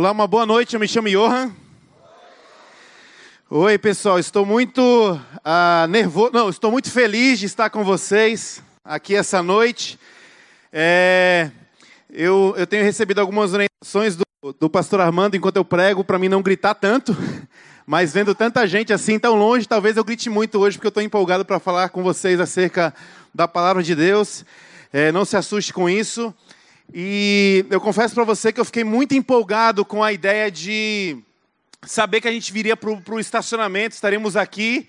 Olá, uma boa noite. Eu me chamo Johan. Oi, pessoal. Estou muito uh, nervoso. Não, estou muito feliz de estar com vocês aqui essa noite. É, eu, eu, tenho recebido algumas orientações do, do pastor Armando enquanto eu prego para mim não gritar tanto. Mas vendo tanta gente assim tão longe, talvez eu grite muito hoje porque eu estou empolgado para falar com vocês acerca da palavra de Deus. É, não se assuste com isso. E eu confesso para você que eu fiquei muito empolgado com a ideia de saber que a gente viria para o estacionamento, estaremos aqui,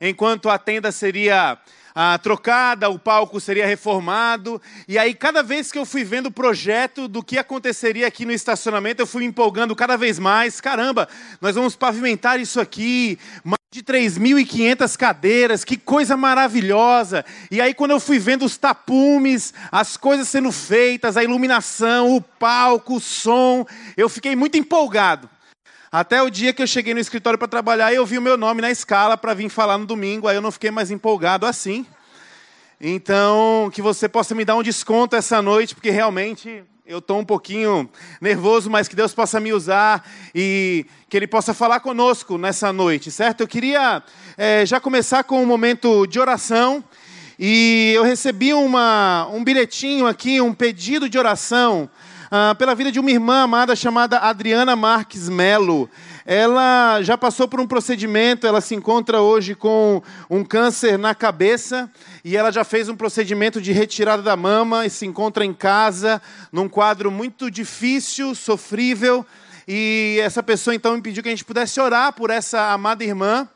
enquanto a tenda seria ah, trocada, o palco seria reformado. E aí, cada vez que eu fui vendo o projeto do que aconteceria aqui no estacionamento, eu fui empolgando cada vez mais. Caramba, nós vamos pavimentar isso aqui, de 3.500 cadeiras, que coisa maravilhosa. E aí, quando eu fui vendo os tapumes, as coisas sendo feitas, a iluminação, o palco, o som, eu fiquei muito empolgado. Até o dia que eu cheguei no escritório para trabalhar eu vi o meu nome na escala para vir falar no domingo, aí eu não fiquei mais empolgado assim. Então, que você possa me dar um desconto essa noite, porque realmente eu estou um pouquinho nervoso, mas que Deus possa me usar e que Ele possa falar conosco nessa noite, certo? Eu queria é, já começar com um momento de oração. E eu recebi uma, um bilhetinho aqui, um pedido de oração ah, pela vida de uma irmã amada chamada Adriana Marques Melo. Ela já passou por um procedimento, ela se encontra hoje com um câncer na cabeça e ela já fez um procedimento de retirada da mama e se encontra em casa, num quadro muito difícil, sofrível. E essa pessoa então me pediu que a gente pudesse orar por essa amada irmã.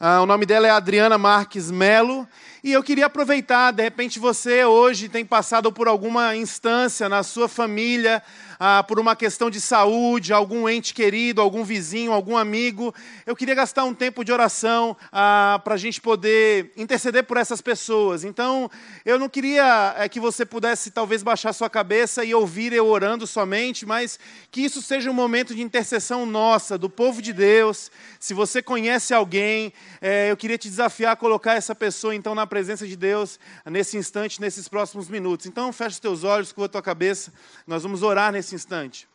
Ah, o nome dela é Adriana Marques Melo. E eu queria aproveitar, de repente você hoje tem passado por alguma instância na sua família, ah, por uma questão de saúde, algum ente querido, algum vizinho, algum amigo. Eu queria gastar um tempo de oração ah, para a gente poder interceder por essas pessoas. Então, eu não queria é, que você pudesse talvez baixar sua cabeça e ouvir eu orando somente, mas que isso seja um momento de intercessão nossa, do povo de Deus. Se você conhece alguém, é, eu queria te desafiar a colocar essa pessoa então na presença de Deus nesse instante, nesses próximos minutos. Então, fecha os teus olhos, curva a tua cabeça. Nós vamos orar nesse nesse instante.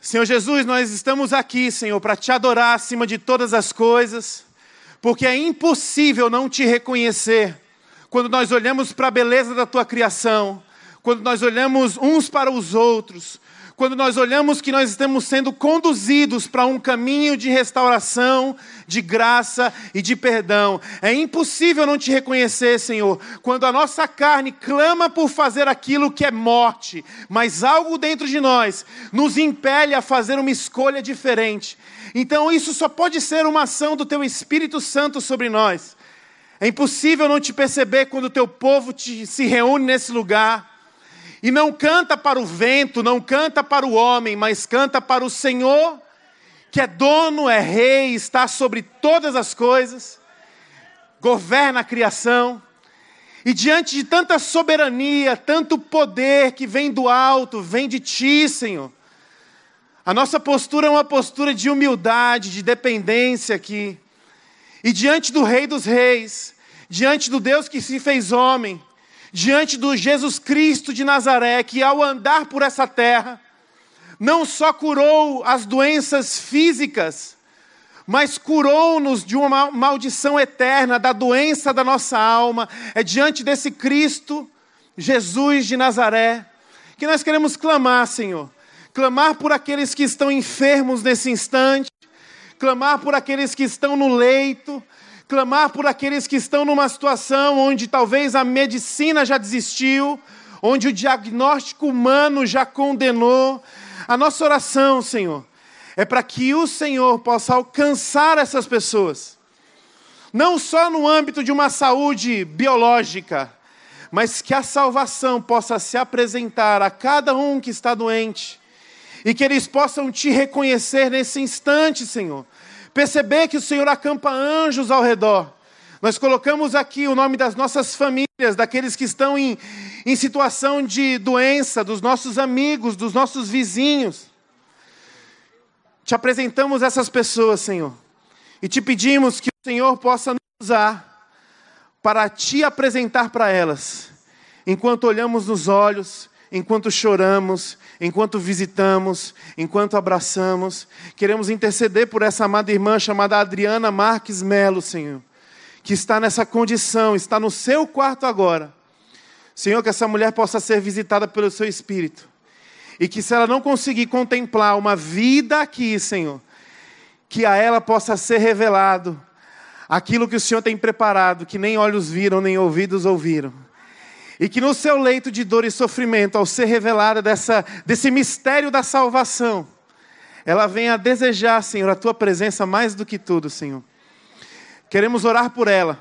Senhor Jesus, nós estamos aqui, Senhor, para te adorar acima de todas as coisas, porque é impossível não te reconhecer quando nós olhamos para a beleza da tua criação, quando nós olhamos uns para os outros, quando nós olhamos que nós estamos sendo conduzidos para um caminho de restauração, de graça e de perdão. É impossível não te reconhecer, Senhor, quando a nossa carne clama por fazer aquilo que é morte, mas algo dentro de nós nos impele a fazer uma escolha diferente. Então, isso só pode ser uma ação do Teu Espírito Santo sobre nós. É impossível não te perceber quando o teu povo te, se reúne nesse lugar e não canta para o vento, não canta para o homem, mas canta para o Senhor, que é dono, é rei, está sobre todas as coisas, governa a criação. E diante de tanta soberania, tanto poder que vem do alto, vem de ti, Senhor. A nossa postura é uma postura de humildade, de dependência aqui. E diante do Rei dos Reis, diante do Deus que se fez homem, diante do Jesus Cristo de Nazaré, que ao andar por essa terra, não só curou as doenças físicas, mas curou-nos de uma maldição eterna, da doença da nossa alma. É diante desse Cristo, Jesus de Nazaré, que nós queremos clamar, Senhor. Clamar por aqueles que estão enfermos nesse instante, clamar por aqueles que estão no leito, clamar por aqueles que estão numa situação onde talvez a medicina já desistiu, onde o diagnóstico humano já condenou. A nossa oração, Senhor, é para que o Senhor possa alcançar essas pessoas, não só no âmbito de uma saúde biológica, mas que a salvação possa se apresentar a cada um que está doente e que eles possam te reconhecer nesse instante, Senhor Perceber que o Senhor acampa anjos ao redor. Nós colocamos aqui o nome das nossas famílias, daqueles que estão em, em situação de doença, dos nossos amigos, dos nossos vizinhos. Te apresentamos essas pessoas, Senhor, e te pedimos que o Senhor possa nos usar para te apresentar para elas, enquanto olhamos nos olhos enquanto choramos, enquanto visitamos, enquanto abraçamos. Queremos interceder por essa amada irmã chamada Adriana Marques Melo, Senhor, que está nessa condição, está no seu quarto agora. Senhor, que essa mulher possa ser visitada pelo seu Espírito. E que se ela não conseguir contemplar uma vida aqui, Senhor, que a ela possa ser revelado aquilo que o Senhor tem preparado, que nem olhos viram, nem ouvidos ouviram. E que no seu leito de dor e sofrimento, ao ser revelada dessa, desse mistério da salvação, ela venha a desejar, Senhor, a tua presença mais do que tudo, Senhor. Queremos orar por ela,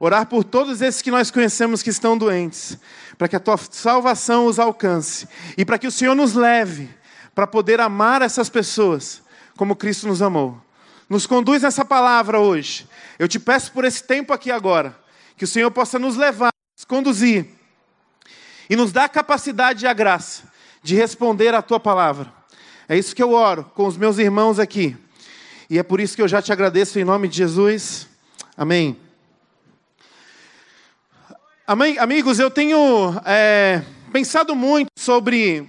orar por todos esses que nós conhecemos que estão doentes, para que a tua salvação os alcance e para que o Senhor nos leve para poder amar essas pessoas como Cristo nos amou. Nos conduz nessa palavra hoje. Eu te peço por esse tempo aqui agora, que o Senhor possa nos levar, nos conduzir e nos dar a capacidade e a graça de responder à tua palavra. É isso que eu oro com os meus irmãos aqui. E é por isso que eu já te agradeço em nome de Jesus. Amém. Amém, amigos, eu tenho é, pensado muito sobre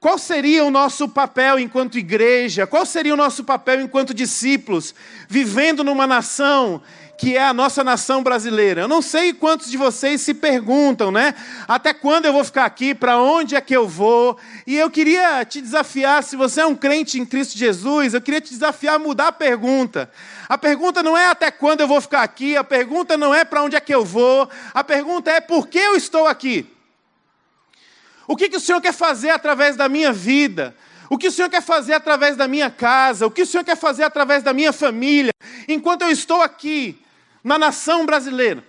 qual seria o nosso papel enquanto igreja, qual seria o nosso papel enquanto discípulos, vivendo numa nação que é a nossa nação brasileira. Eu não sei quantos de vocês se perguntam, né? Até quando eu vou ficar aqui? Para onde é que eu vou? E eu queria te desafiar, se você é um crente em Cristo Jesus, eu queria te desafiar a mudar a pergunta. A pergunta não é até quando eu vou ficar aqui, a pergunta não é para onde é que eu vou, a pergunta é por que eu estou aqui? O que, que o Senhor quer fazer através da minha vida? O que o Senhor quer fazer através da minha casa? O que o Senhor quer fazer através da minha família? Enquanto eu estou aqui, na nação brasileira.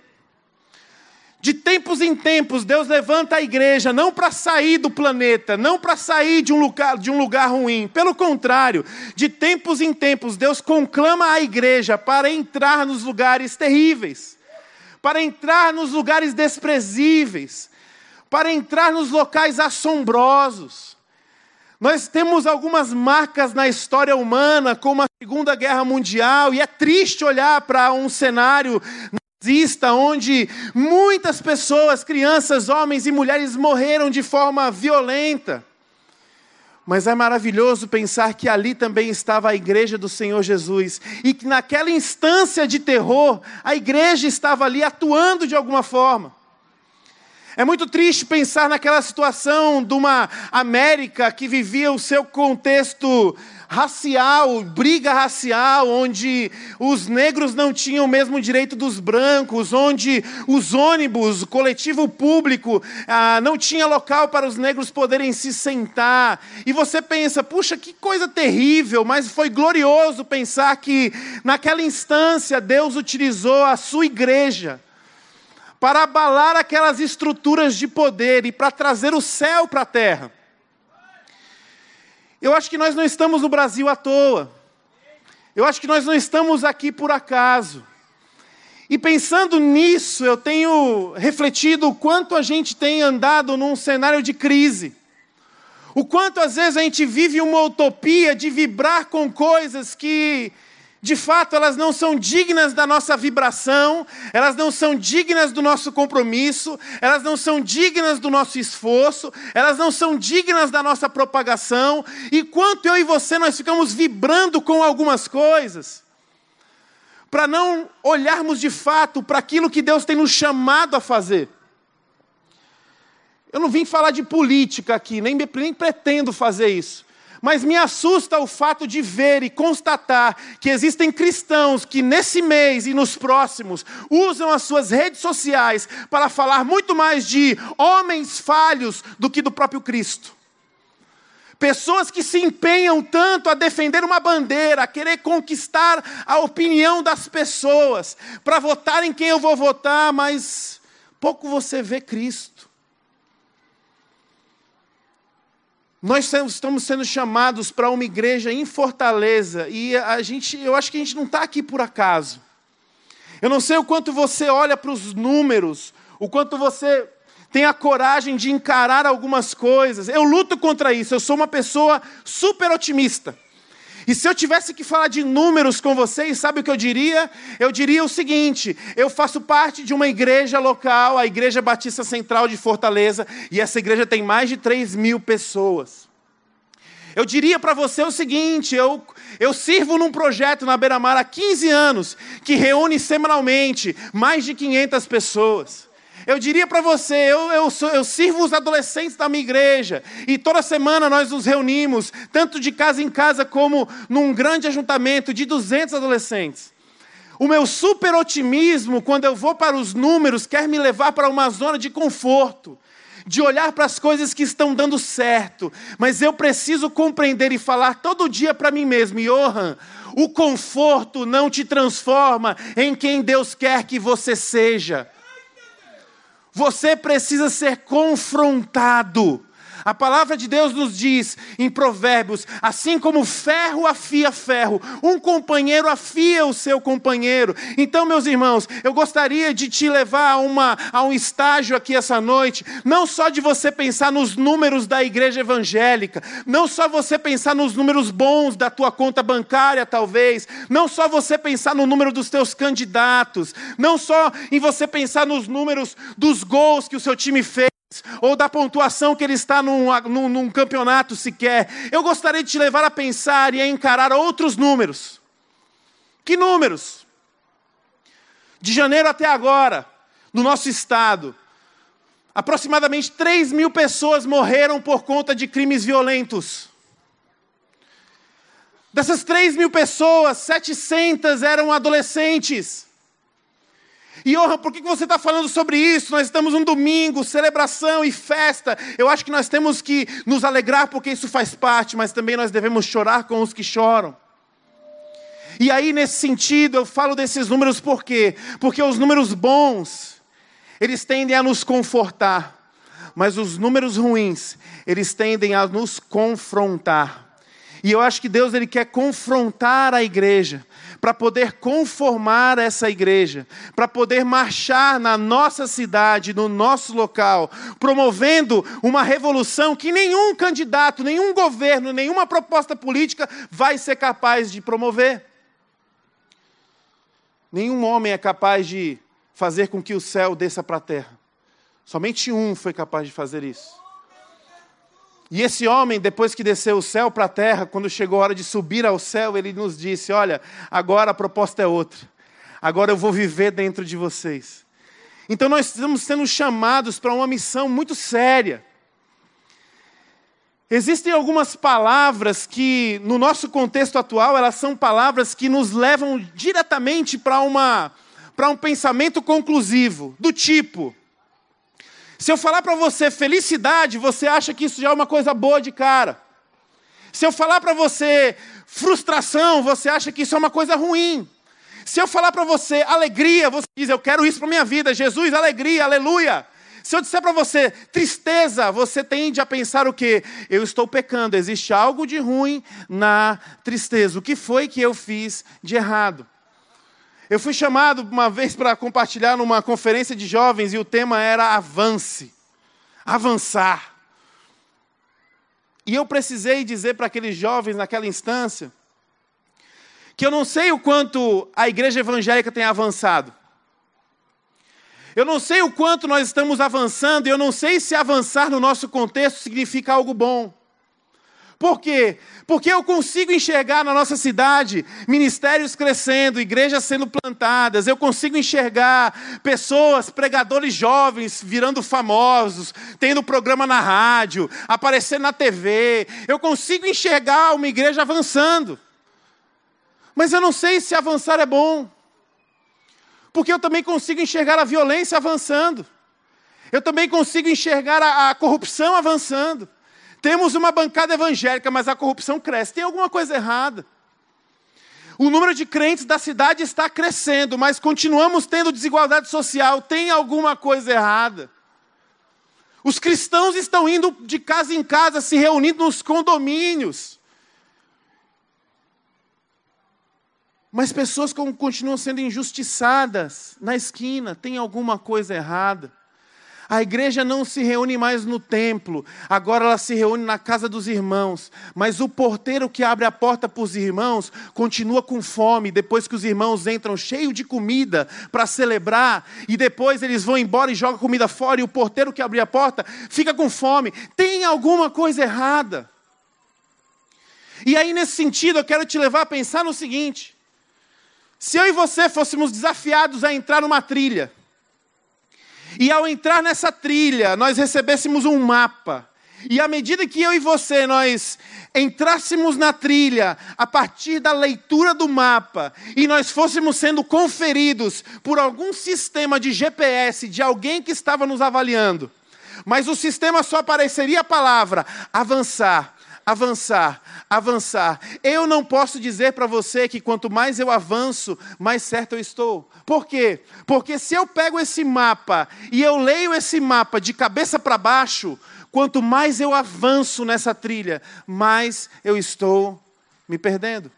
De tempos em tempos, Deus levanta a igreja não para sair do planeta, não para sair de um, lugar, de um lugar ruim. Pelo contrário, de tempos em tempos, Deus conclama a igreja para entrar nos lugares terríveis, para entrar nos lugares desprezíveis, para entrar nos locais assombrosos. Nós temos algumas marcas na história humana, como a Segunda Guerra Mundial, e é triste olhar para um cenário nazista onde muitas pessoas, crianças, homens e mulheres morreram de forma violenta. Mas é maravilhoso pensar que ali também estava a igreja do Senhor Jesus e que naquela instância de terror, a igreja estava ali atuando de alguma forma. É muito triste pensar naquela situação de uma América que vivia o seu contexto racial, briga racial, onde os negros não tinham o mesmo direito dos brancos, onde os ônibus, o coletivo público, ah, não tinha local para os negros poderem se sentar. E você pensa, puxa, que coisa terrível, mas foi glorioso pensar que naquela instância Deus utilizou a sua igreja para abalar aquelas estruturas de poder e para trazer o céu para a terra. Eu acho que nós não estamos no Brasil à toa. Eu acho que nós não estamos aqui por acaso. E pensando nisso, eu tenho refletido o quanto a gente tem andado num cenário de crise. O quanto às vezes a gente vive uma utopia de vibrar com coisas que de fato, elas não são dignas da nossa vibração, elas não são dignas do nosso compromisso, elas não são dignas do nosso esforço, elas não são dignas da nossa propagação. E quanto eu e você nós ficamos vibrando com algumas coisas, para não olharmos de fato para aquilo que Deus tem nos chamado a fazer. Eu não vim falar de política aqui, nem, nem pretendo fazer isso. Mas me assusta o fato de ver e constatar que existem cristãos que nesse mês e nos próximos usam as suas redes sociais para falar muito mais de homens falhos do que do próprio Cristo. Pessoas que se empenham tanto a defender uma bandeira, a querer conquistar a opinião das pessoas, para votar em quem eu vou votar, mas pouco você vê Cristo. Nós estamos sendo chamados para uma igreja em Fortaleza e a gente, eu acho que a gente não está aqui por acaso. Eu não sei o quanto você olha para os números, o quanto você tem a coragem de encarar algumas coisas. Eu luto contra isso, eu sou uma pessoa super otimista. E se eu tivesse que falar de números com vocês, sabe o que eu diria? Eu diria o seguinte: eu faço parte de uma igreja local, a Igreja Batista Central de Fortaleza, e essa igreja tem mais de 3 mil pessoas. Eu diria para você o seguinte: eu, eu sirvo num projeto na Beira Mar há 15 anos, que reúne semanalmente mais de 500 pessoas. Eu diria para você, eu, eu, sou, eu, sirvo os adolescentes da minha igreja, e toda semana nós nos reunimos, tanto de casa em casa como num grande ajuntamento de 200 adolescentes. O meu super otimismo, quando eu vou para os números, quer me levar para uma zona de conforto, de olhar para as coisas que estão dando certo, mas eu preciso compreender e falar todo dia para mim mesmo, Johan, o conforto não te transforma em quem Deus quer que você seja. Você precisa ser confrontado a palavra de Deus nos diz em Provérbios: assim como ferro afia ferro, um companheiro afia o seu companheiro. Então, meus irmãos, eu gostaria de te levar a, uma, a um estágio aqui essa noite, não só de você pensar nos números da igreja evangélica, não só você pensar nos números bons da tua conta bancária, talvez, não só você pensar no número dos teus candidatos, não só em você pensar nos números dos gols que o seu time fez ou da pontuação que ele está num, num, num, campeonato sequer. Eu gostaria de te levar a pensar e a encarar outros números. Que números? De janeiro até agora, no nosso estado, aproximadamente 3 mil pessoas morreram por conta de crimes violentos. Dessas 3 mil pessoas, 700 eram adolescentes. E Johan, por que você está falando sobre isso? Nós estamos um domingo, celebração e festa. Eu acho que nós temos que nos alegrar porque isso faz parte, mas também nós devemos chorar com os que choram. E aí, nesse sentido, eu falo desses números por quê? Porque os números bons, eles tendem a nos confortar, mas os números ruins, eles tendem a nos confrontar. E eu acho que Deus ele quer confrontar a igreja, para poder conformar essa igreja, para poder marchar na nossa cidade, no nosso local, promovendo uma revolução que nenhum candidato, nenhum governo, nenhuma proposta política vai ser capaz de promover. Nenhum homem é capaz de fazer com que o céu desça para a terra. Somente um foi capaz de fazer isso. E esse homem, depois que desceu o céu para a terra, quando chegou a hora de subir ao céu, ele nos disse: Olha, agora a proposta é outra. Agora eu vou viver dentro de vocês. Então nós estamos sendo chamados para uma missão muito séria. Existem algumas palavras que, no nosso contexto atual, elas são palavras que nos levam diretamente para uma para um pensamento conclusivo, do tipo: se eu falar para você felicidade, você acha que isso já é uma coisa boa de cara. Se eu falar para você frustração, você acha que isso é uma coisa ruim. Se eu falar para você alegria, você diz eu quero isso para minha vida. Jesus, alegria, aleluia. Se eu disser para você tristeza, você tende a pensar o quê? Eu estou pecando, existe algo de ruim na tristeza. O que foi que eu fiz de errado? Eu fui chamado uma vez para compartilhar numa conferência de jovens e o tema era avance, avançar. E eu precisei dizer para aqueles jovens naquela instância que eu não sei o quanto a igreja evangélica tem avançado. Eu não sei o quanto nós estamos avançando, e eu não sei se avançar no nosso contexto significa algo bom. Por quê? Porque eu consigo enxergar na nossa cidade ministérios crescendo, igrejas sendo plantadas, eu consigo enxergar pessoas, pregadores jovens virando famosos, tendo programa na rádio, aparecendo na TV. Eu consigo enxergar uma igreja avançando. Mas eu não sei se avançar é bom. Porque eu também consigo enxergar a violência avançando. Eu também consigo enxergar a, a corrupção avançando. Temos uma bancada evangélica, mas a corrupção cresce. Tem alguma coisa errada. O número de crentes da cidade está crescendo, mas continuamos tendo desigualdade social. Tem alguma coisa errada. Os cristãos estão indo de casa em casa, se reunindo nos condomínios. Mas pessoas continuam sendo injustiçadas na esquina. Tem alguma coisa errada. A igreja não se reúne mais no templo, agora ela se reúne na casa dos irmãos. Mas o porteiro que abre a porta para os irmãos continua com fome depois que os irmãos entram cheio de comida para celebrar e depois eles vão embora e jogam comida fora e o porteiro que abre a porta fica com fome. Tem alguma coisa errada. E aí, nesse sentido, eu quero te levar a pensar no seguinte: se eu e você fôssemos desafiados a entrar numa trilha, e ao entrar nessa trilha, nós recebêssemos um mapa. E à medida que eu e você nós entrássemos na trilha a partir da leitura do mapa e nós fôssemos sendo conferidos por algum sistema de GPS de alguém que estava nos avaliando, mas o sistema só apareceria a palavra avançar, avançar, avançar. Eu não posso dizer para você que quanto mais eu avanço, mais certo eu estou. Por quê? Porque se eu pego esse mapa e eu leio esse mapa de cabeça para baixo, quanto mais eu avanço nessa trilha, mais eu estou me perdendo.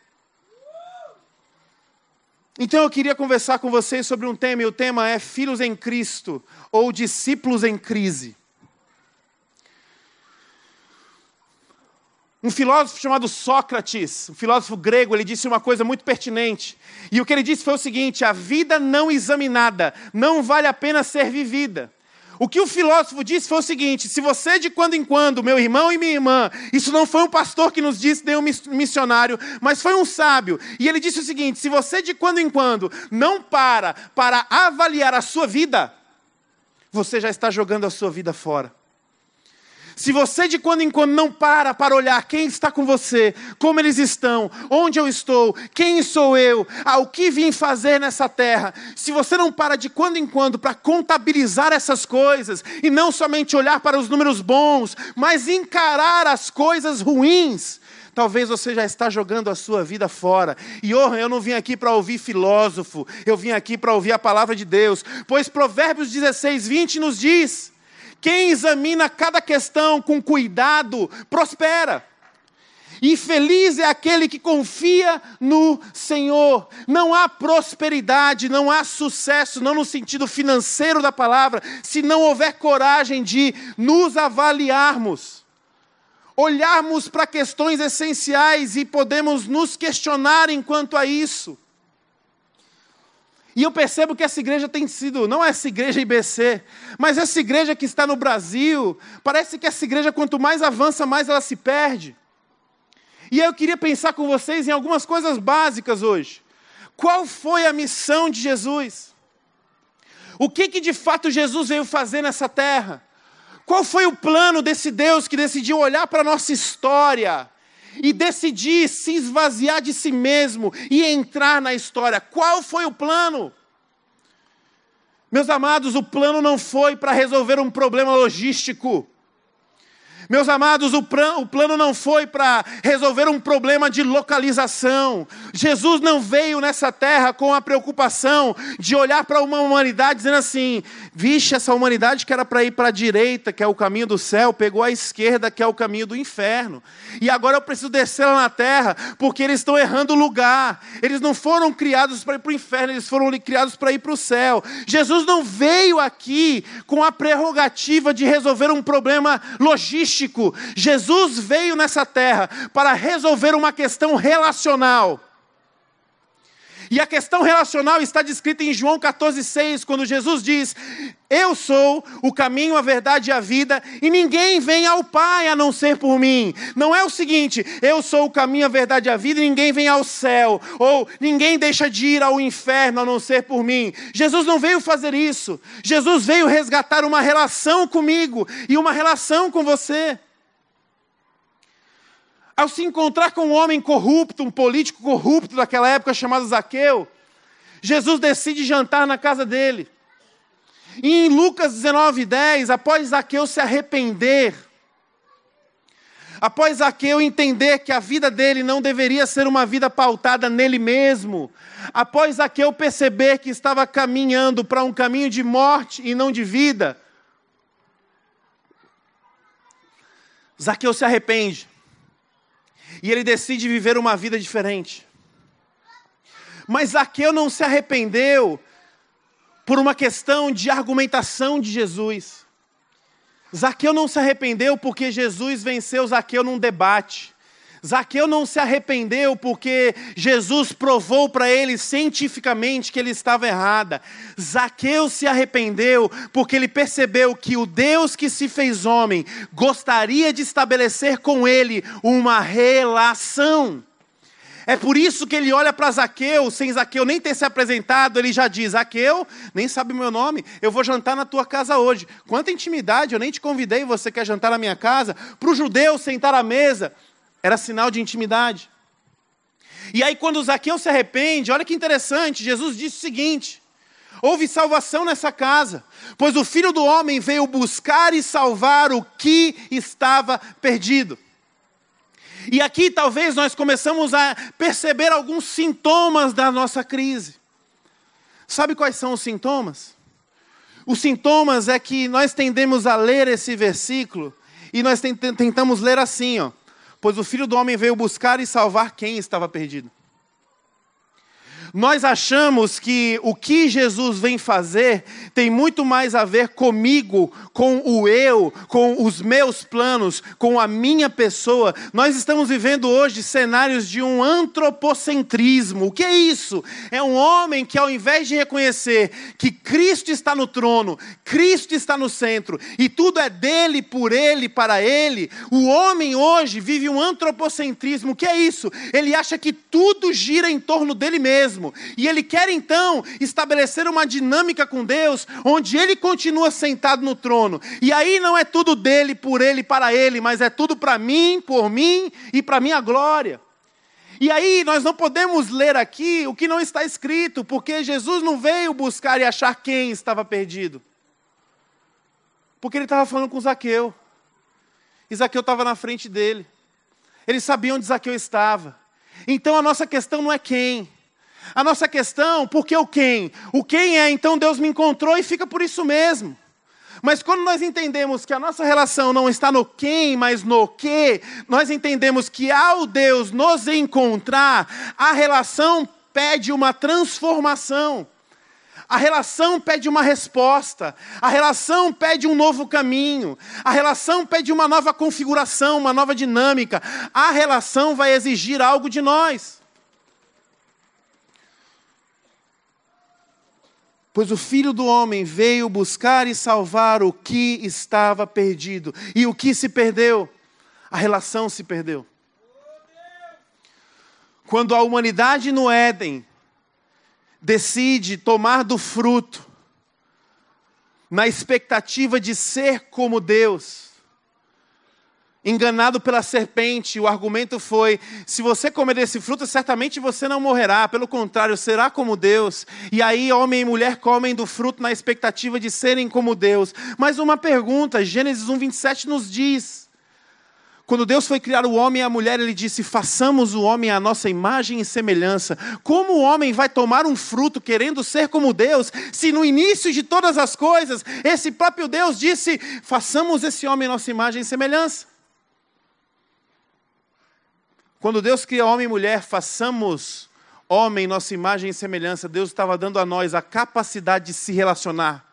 Então eu queria conversar com vocês sobre um tema, e o tema é Filhos em Cristo ou Discípulos em Crise. Um filósofo chamado Sócrates, um filósofo grego, ele disse uma coisa muito pertinente. E o que ele disse foi o seguinte: a vida não examinada não vale a pena ser vivida. O que o filósofo disse foi o seguinte: se você de quando em quando, meu irmão e minha irmã, isso não foi um pastor que nos disse, nem um missionário, mas foi um sábio, e ele disse o seguinte: se você de quando em quando não para para avaliar a sua vida, você já está jogando a sua vida fora. Se você de quando em quando não para para olhar quem está com você, como eles estão, onde eu estou, quem sou eu, ao que vim fazer nessa terra, se você não para de quando em quando para contabilizar essas coisas e não somente olhar para os números bons, mas encarar as coisas ruins, talvez você já está jogando a sua vida fora. E oh, eu não vim aqui para ouvir filósofo, eu vim aqui para ouvir a palavra de Deus, pois Provérbios 16, 20 nos diz quem examina cada questão com cuidado, prospera. E feliz é aquele que confia no Senhor. Não há prosperidade, não há sucesso, não no sentido financeiro da palavra, se não houver coragem de nos avaliarmos, olharmos para questões essenciais e podemos nos questionar enquanto a isso. E eu percebo que essa igreja tem sido, não essa igreja IBC, mas essa igreja que está no Brasil, parece que essa igreja, quanto mais avança, mais ela se perde. E eu queria pensar com vocês em algumas coisas básicas hoje. Qual foi a missão de Jesus? O que, que de fato Jesus veio fazer nessa terra? Qual foi o plano desse Deus que decidiu olhar para a nossa história e decidir se esvaziar de si mesmo e entrar na história. Qual foi o plano? Meus amados, o plano não foi para resolver um problema logístico. Meus amados, o, o plano não foi para resolver um problema de localização. Jesus não veio nessa terra com a preocupação de olhar para uma humanidade dizendo assim: vixe, essa humanidade que era para ir para a direita, que é o caminho do céu, pegou a esquerda, que é o caminho do inferno. E agora eu preciso descer lá na terra, porque eles estão errando o lugar. Eles não foram criados para ir para o inferno, eles foram criados para ir para o céu. Jesus não veio aqui com a prerrogativa de resolver um problema logístico místico. Jesus veio nessa terra para resolver uma questão relacional. E a questão relacional está descrita em João 14,6, quando Jesus diz: Eu sou o caminho, a verdade e a vida, e ninguém vem ao Pai a não ser por mim. Não é o seguinte: eu sou o caminho, a verdade e a vida, e ninguém vem ao céu, ou ninguém deixa de ir ao inferno a não ser por mim. Jesus não veio fazer isso. Jesus veio resgatar uma relação comigo e uma relação com você. Ao se encontrar com um homem corrupto, um político corrupto daquela época chamado Zaqueu, Jesus decide jantar na casa dele. E em Lucas 19, 10, após Zaqueu se arrepender, após Zaqueu entender que a vida dele não deveria ser uma vida pautada nele mesmo, após Zaqueu perceber que estava caminhando para um caminho de morte e não de vida, Zaqueu se arrepende e ele decide viver uma vida diferente. Mas Zaqueu não se arrependeu por uma questão de argumentação de Jesus. Zaqueu não se arrependeu porque Jesus venceu Zaqueu num debate. Zaqueu não se arrependeu porque Jesus provou para ele cientificamente que ele estava errada. Zaqueu se arrependeu porque ele percebeu que o Deus que se fez homem gostaria de estabelecer com ele uma relação. É por isso que ele olha para Zaqueu, sem Zaqueu nem ter se apresentado, ele já diz: Zaqueu, nem sabe o meu nome, eu vou jantar na tua casa hoje. Quanta intimidade, eu nem te convidei, você quer jantar na minha casa? Para o judeu sentar à mesa era sinal de intimidade. E aí, quando Zaqueu se arrepende, olha que interessante, Jesus disse o seguinte: houve salvação nessa casa, pois o filho do homem veio buscar e salvar o que estava perdido. E aqui talvez nós começamos a perceber alguns sintomas da nossa crise. Sabe quais são os sintomas? Os sintomas é que nós tendemos a ler esse versículo e nós tentamos ler assim, ó. Pois o filho do homem veio buscar e salvar quem estava perdido. Nós achamos que o que Jesus vem fazer tem muito mais a ver comigo, com o eu, com os meus planos, com a minha pessoa. Nós estamos vivendo hoje cenários de um antropocentrismo. O que é isso? É um homem que, ao invés de reconhecer que Cristo está no trono, Cristo está no centro e tudo é dele, por ele, para ele, o homem hoje vive um antropocentrismo. O que é isso? Ele acha que tudo gira em torno dele mesmo mesmo. E ele quer então estabelecer uma dinâmica com Deus, onde ele continua sentado no trono. E aí não é tudo dele, por ele, para ele, mas é tudo para mim, por mim e para minha glória. E aí nós não podemos ler aqui o que não está escrito, porque Jesus não veio buscar e achar quem estava perdido. Porque ele estava falando com Zaqueu. E Zaqueu estava na frente dele. Ele sabia onde Zaqueu estava. Então a nossa questão não é quem, a nossa questão, por que o quem? O quem é, então Deus me encontrou e fica por isso mesmo. Mas quando nós entendemos que a nossa relação não está no quem, mas no que, nós entendemos que ao Deus nos encontrar, a relação pede uma transformação. A relação pede uma resposta, a relação pede um novo caminho, a relação pede uma nova configuração, uma nova dinâmica. A relação vai exigir algo de nós. Pois o filho do homem veio buscar e salvar o que estava perdido. E o que se perdeu? A relação se perdeu. Quando a humanidade no Éden decide tomar do fruto, na expectativa de ser como Deus, enganado pela serpente, o argumento foi: se você comer desse fruto, certamente você não morrerá, pelo contrário, será como Deus. E aí, homem e mulher comem do fruto na expectativa de serem como Deus. Mas uma pergunta: Gênesis 1, 27 nos diz. Quando Deus foi criar o homem e a mulher, ele disse: façamos o homem à nossa imagem e semelhança. Como o homem vai tomar um fruto querendo ser como Deus, se no início de todas as coisas, esse próprio Deus disse: façamos esse homem à nossa imagem e semelhança? Quando Deus cria homem e mulher, façamos homem nossa imagem e semelhança. Deus estava dando a nós a capacidade de se relacionar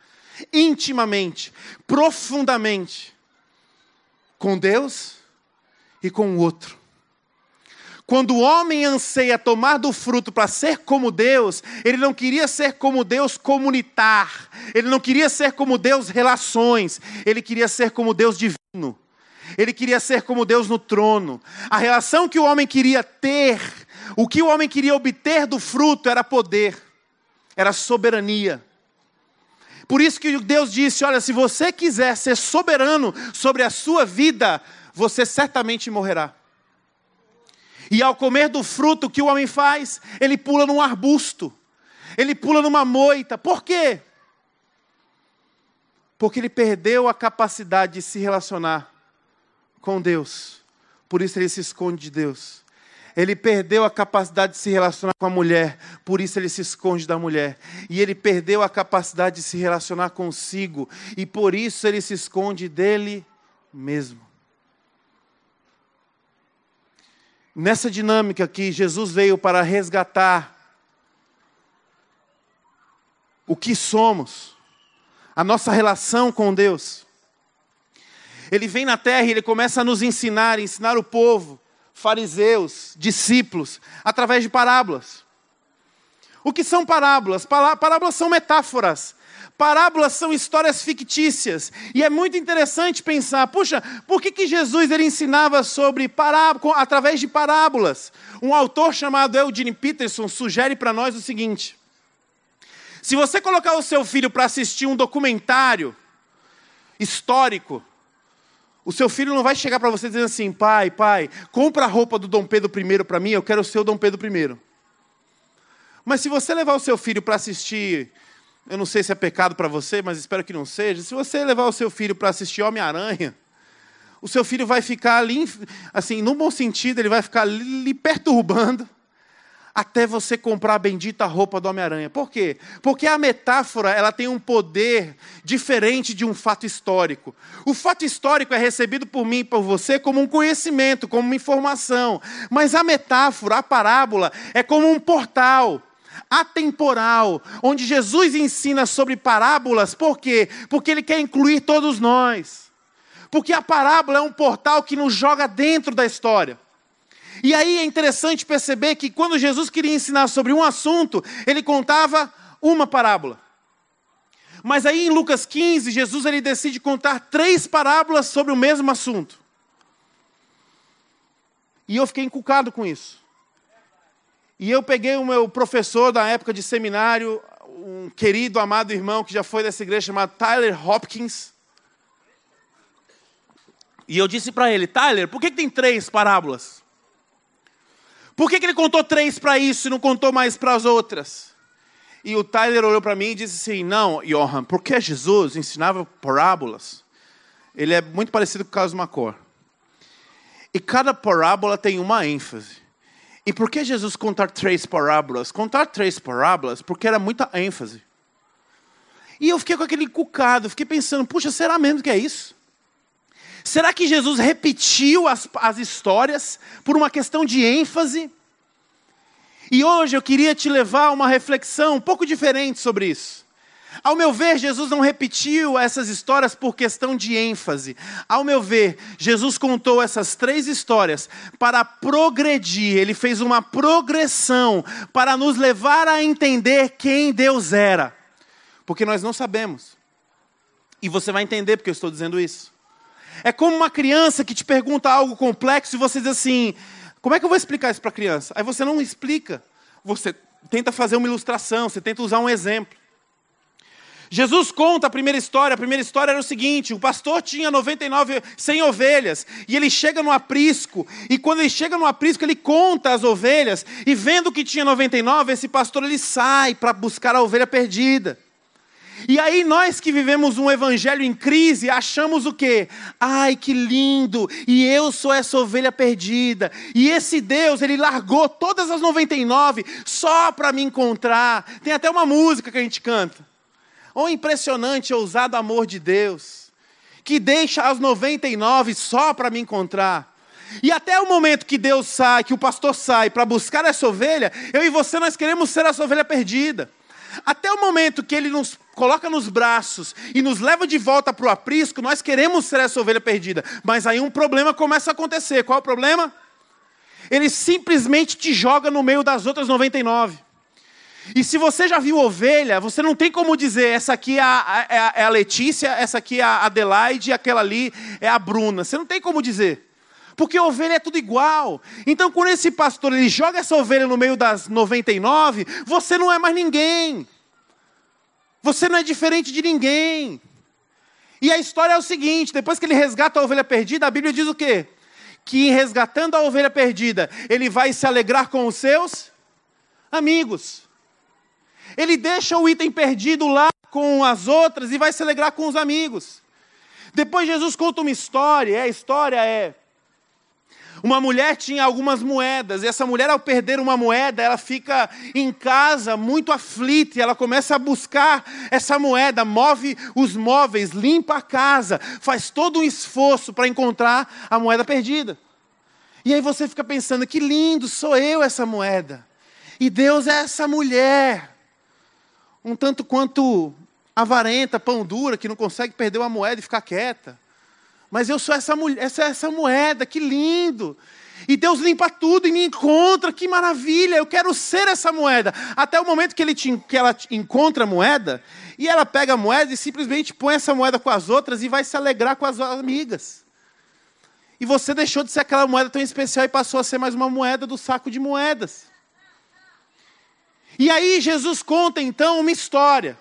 intimamente, profundamente com Deus e com o outro. Quando o homem anseia tomar do fruto para ser como Deus, ele não queria ser como Deus comunitar, ele não queria ser como Deus relações, ele queria ser como Deus divino. Ele queria ser como Deus no trono. A relação que o homem queria ter, o que o homem queria obter do fruto era poder, era soberania. Por isso que Deus disse: Olha, se você quiser ser soberano sobre a sua vida, você certamente morrerá. E ao comer do fruto, que o homem faz? Ele pula num arbusto, ele pula numa moita. Por quê? Porque ele perdeu a capacidade de se relacionar com Deus. Por isso ele se esconde de Deus. Ele perdeu a capacidade de se relacionar com a mulher, por isso ele se esconde da mulher. E ele perdeu a capacidade de se relacionar consigo, e por isso ele se esconde dele mesmo. Nessa dinâmica que Jesus veio para resgatar o que somos, a nossa relação com Deus. Ele vem na terra e ele começa a nos ensinar, ensinar o povo, fariseus, discípulos, através de parábolas. O que são parábolas? Parábolas são metáforas. Parábolas são histórias fictícias. E é muito interessante pensar, puxa, por que, que Jesus ele ensinava sobre parábolas, através de parábolas? Um autor chamado Eugene Peterson sugere para nós o seguinte: se você colocar o seu filho para assistir um documentário histórico, o seu filho não vai chegar para você dizendo assim, pai, pai, compra a roupa do Dom Pedro I para mim, eu quero ser o Dom Pedro I. Mas se você levar o seu filho para assistir, eu não sei se é pecado para você, mas espero que não seja. Se você levar o seu filho para assistir Homem-Aranha, o seu filho vai ficar ali, assim, no bom sentido, ele vai ficar lhe perturbando até você comprar a bendita roupa do Homem-Aranha. Por quê? Porque a metáfora ela tem um poder diferente de um fato histórico. O fato histórico é recebido por mim e por você como um conhecimento, como uma informação. Mas a metáfora, a parábola, é como um portal atemporal, onde Jesus ensina sobre parábolas, por quê? Porque ele quer incluir todos nós. Porque a parábola é um portal que nos joga dentro da história. E aí é interessante perceber que quando Jesus queria ensinar sobre um assunto, ele contava uma parábola. Mas aí em Lucas 15, Jesus ele decide contar três parábolas sobre o mesmo assunto. E eu fiquei encucado com isso. E eu peguei o meu professor da época de seminário, um querido, amado irmão que já foi dessa igreja, chamado Tyler Hopkins. E eu disse para ele, Tyler, por que, que tem três parábolas? Por que, que ele contou três para isso e não contou mais para as outras? E o Tyler olhou para mim e disse assim: Não, Johan, porque Jesus ensinava parábolas. Ele é muito parecido com o caso Macor. E cada parábola tem uma ênfase. E por que Jesus contar três parábolas? Contar três parábolas porque era muita ênfase. E eu fiquei com aquele cucado, fiquei pensando, puxa, será mesmo que é isso? Será que Jesus repetiu as, as histórias por uma questão de ênfase? E hoje eu queria te levar a uma reflexão um pouco diferente sobre isso. Ao meu ver, Jesus não repetiu essas histórias por questão de ênfase. Ao meu ver, Jesus contou essas três histórias para progredir, ele fez uma progressão para nos levar a entender quem Deus era. Porque nós não sabemos. E você vai entender porque eu estou dizendo isso. É como uma criança que te pergunta algo complexo e você diz assim: como é que eu vou explicar isso para a criança? Aí você não explica. Você tenta fazer uma ilustração, você tenta usar um exemplo. Jesus conta a primeira história. A primeira história era o seguinte: o pastor tinha 99, 100 ovelhas, e ele chega no aprisco, e quando ele chega no aprisco, ele conta as ovelhas, e vendo que tinha 99, esse pastor ele sai para buscar a ovelha perdida. E aí nós que vivemos um evangelho em crise, achamos o quê? Ai, que lindo! E eu sou essa ovelha perdida. E esse Deus, ele largou todas as 99 só para me encontrar. Tem até uma música que a gente canta. O impressionante, ousado amor de Deus, que deixa as 99 só para me encontrar. E até o momento que Deus sai, que o pastor sai para buscar essa ovelha, eu e você nós queremos ser essa ovelha perdida. Até o momento que ele nos coloca nos braços e nos leva de volta para o aprisco, nós queremos ser essa ovelha perdida. Mas aí um problema começa a acontecer. Qual é o problema? Ele simplesmente te joga no meio das outras 99. E se você já viu ovelha, você não tem como dizer, essa aqui é a, é a, é a Letícia, essa aqui é a Adelaide, aquela ali é a Bruna. Você não tem como dizer. Porque ovelha é tudo igual. Então, quando esse pastor ele joga essa ovelha no meio das 99, você não é mais ninguém. Você não é diferente de ninguém. E a história é o seguinte: depois que ele resgata a ovelha perdida, a Bíblia diz o quê? Que resgatando a ovelha perdida, ele vai se alegrar com os seus amigos. Ele deixa o item perdido lá com as outras e vai se alegrar com os amigos. Depois Jesus conta uma história, e a história é uma mulher tinha algumas moedas, e essa mulher, ao perder uma moeda, ela fica em casa muito aflita, e ela começa a buscar essa moeda, move os móveis, limpa a casa, faz todo um esforço para encontrar a moeda perdida. E aí você fica pensando: que lindo, sou eu essa moeda. E Deus é essa mulher, um tanto quanto avarenta, pão dura, que não consegue perder uma moeda e ficar quieta. Mas eu sou essa, mulher, essa, essa moeda, que lindo. E Deus limpa tudo e me encontra, que maravilha, eu quero ser essa moeda. Até o momento que, ele te, que ela encontra a moeda, e ela pega a moeda e simplesmente põe essa moeda com as outras e vai se alegrar com as amigas. E você deixou de ser aquela moeda tão especial e passou a ser mais uma moeda do saco de moedas. E aí Jesus conta então uma história.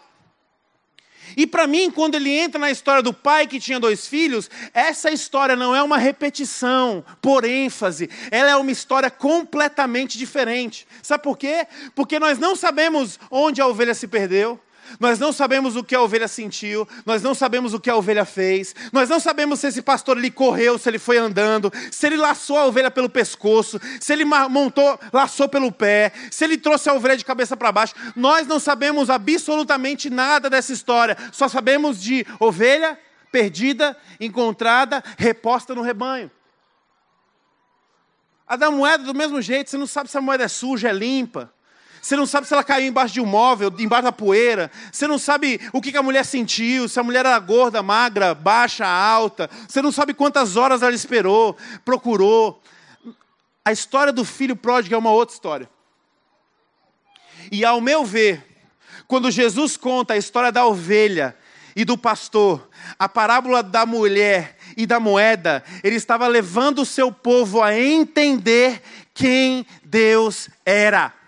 E para mim, quando ele entra na história do pai que tinha dois filhos, essa história não é uma repetição por ênfase, ela é uma história completamente diferente. Sabe por quê? Porque nós não sabemos onde a ovelha se perdeu, nós não sabemos o que a ovelha sentiu, nós não sabemos o que a ovelha fez, nós não sabemos se esse pastor ele correu, se ele foi andando, se ele laçou a ovelha pelo pescoço, se ele montou, laçou pelo pé, se ele trouxe a ovelha de cabeça para baixo. Nós não sabemos absolutamente nada dessa história, só sabemos de ovelha perdida, encontrada, reposta no rebanho. A da moeda, do mesmo jeito, você não sabe se a moeda é suja, é limpa. Você não sabe se ela caiu embaixo de um móvel, embaixo da poeira. Você não sabe o que a mulher sentiu, se a mulher era gorda, magra, baixa, alta. Você não sabe quantas horas ela esperou, procurou. A história do filho pródigo é uma outra história. E ao meu ver, quando Jesus conta a história da ovelha e do pastor, a parábola da mulher e da moeda, ele estava levando o seu povo a entender quem Deus era.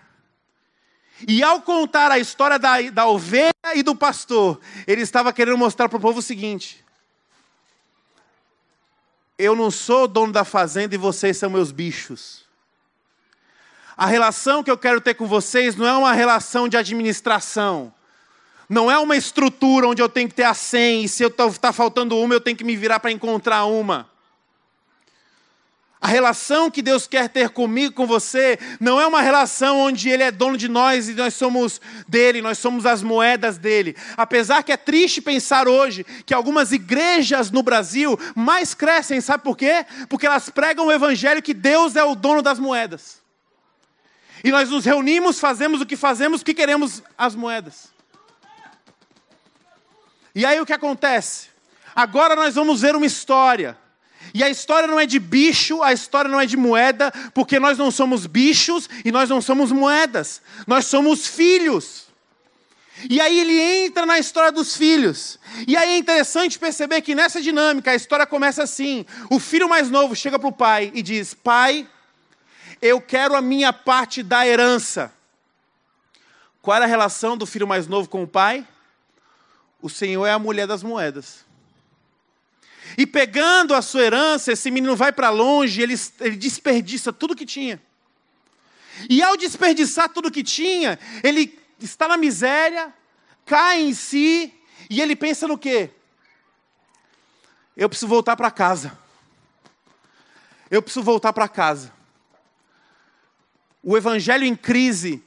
E ao contar a história da, da ovelha e do pastor, ele estava querendo mostrar para o povo o seguinte: eu não sou dono da fazenda e vocês são meus bichos. A relação que eu quero ter com vocês não é uma relação de administração. Não é uma estrutura onde eu tenho que ter a 100 e se está faltando uma, eu tenho que me virar para encontrar uma. A relação que Deus quer ter comigo, com você, não é uma relação onde Ele é dono de nós e nós somos dele, nós somos as moedas dele. Apesar que é triste pensar hoje que algumas igrejas no Brasil mais crescem, sabe por quê? Porque elas pregam o evangelho que Deus é o dono das moedas. E nós nos reunimos, fazemos o que fazemos porque queremos as moedas. E aí o que acontece? Agora nós vamos ver uma história e a história não é de bicho, a história não é de moeda, porque nós não somos bichos e nós não somos moedas. Nós somos filhos. E aí ele entra na história dos filhos. E aí é interessante perceber que nessa dinâmica a história começa assim: o filho mais novo chega para o pai e diz: Pai, eu quero a minha parte da herança. Qual era a relação do filho mais novo com o pai? O Senhor é a mulher das moedas. E pegando a sua herança, esse menino vai para longe, ele, ele desperdiça tudo que tinha. E ao desperdiçar tudo que tinha, ele está na miséria, cai em si, e ele pensa no quê? Eu preciso voltar para casa. Eu preciso voltar para casa. O evangelho em crise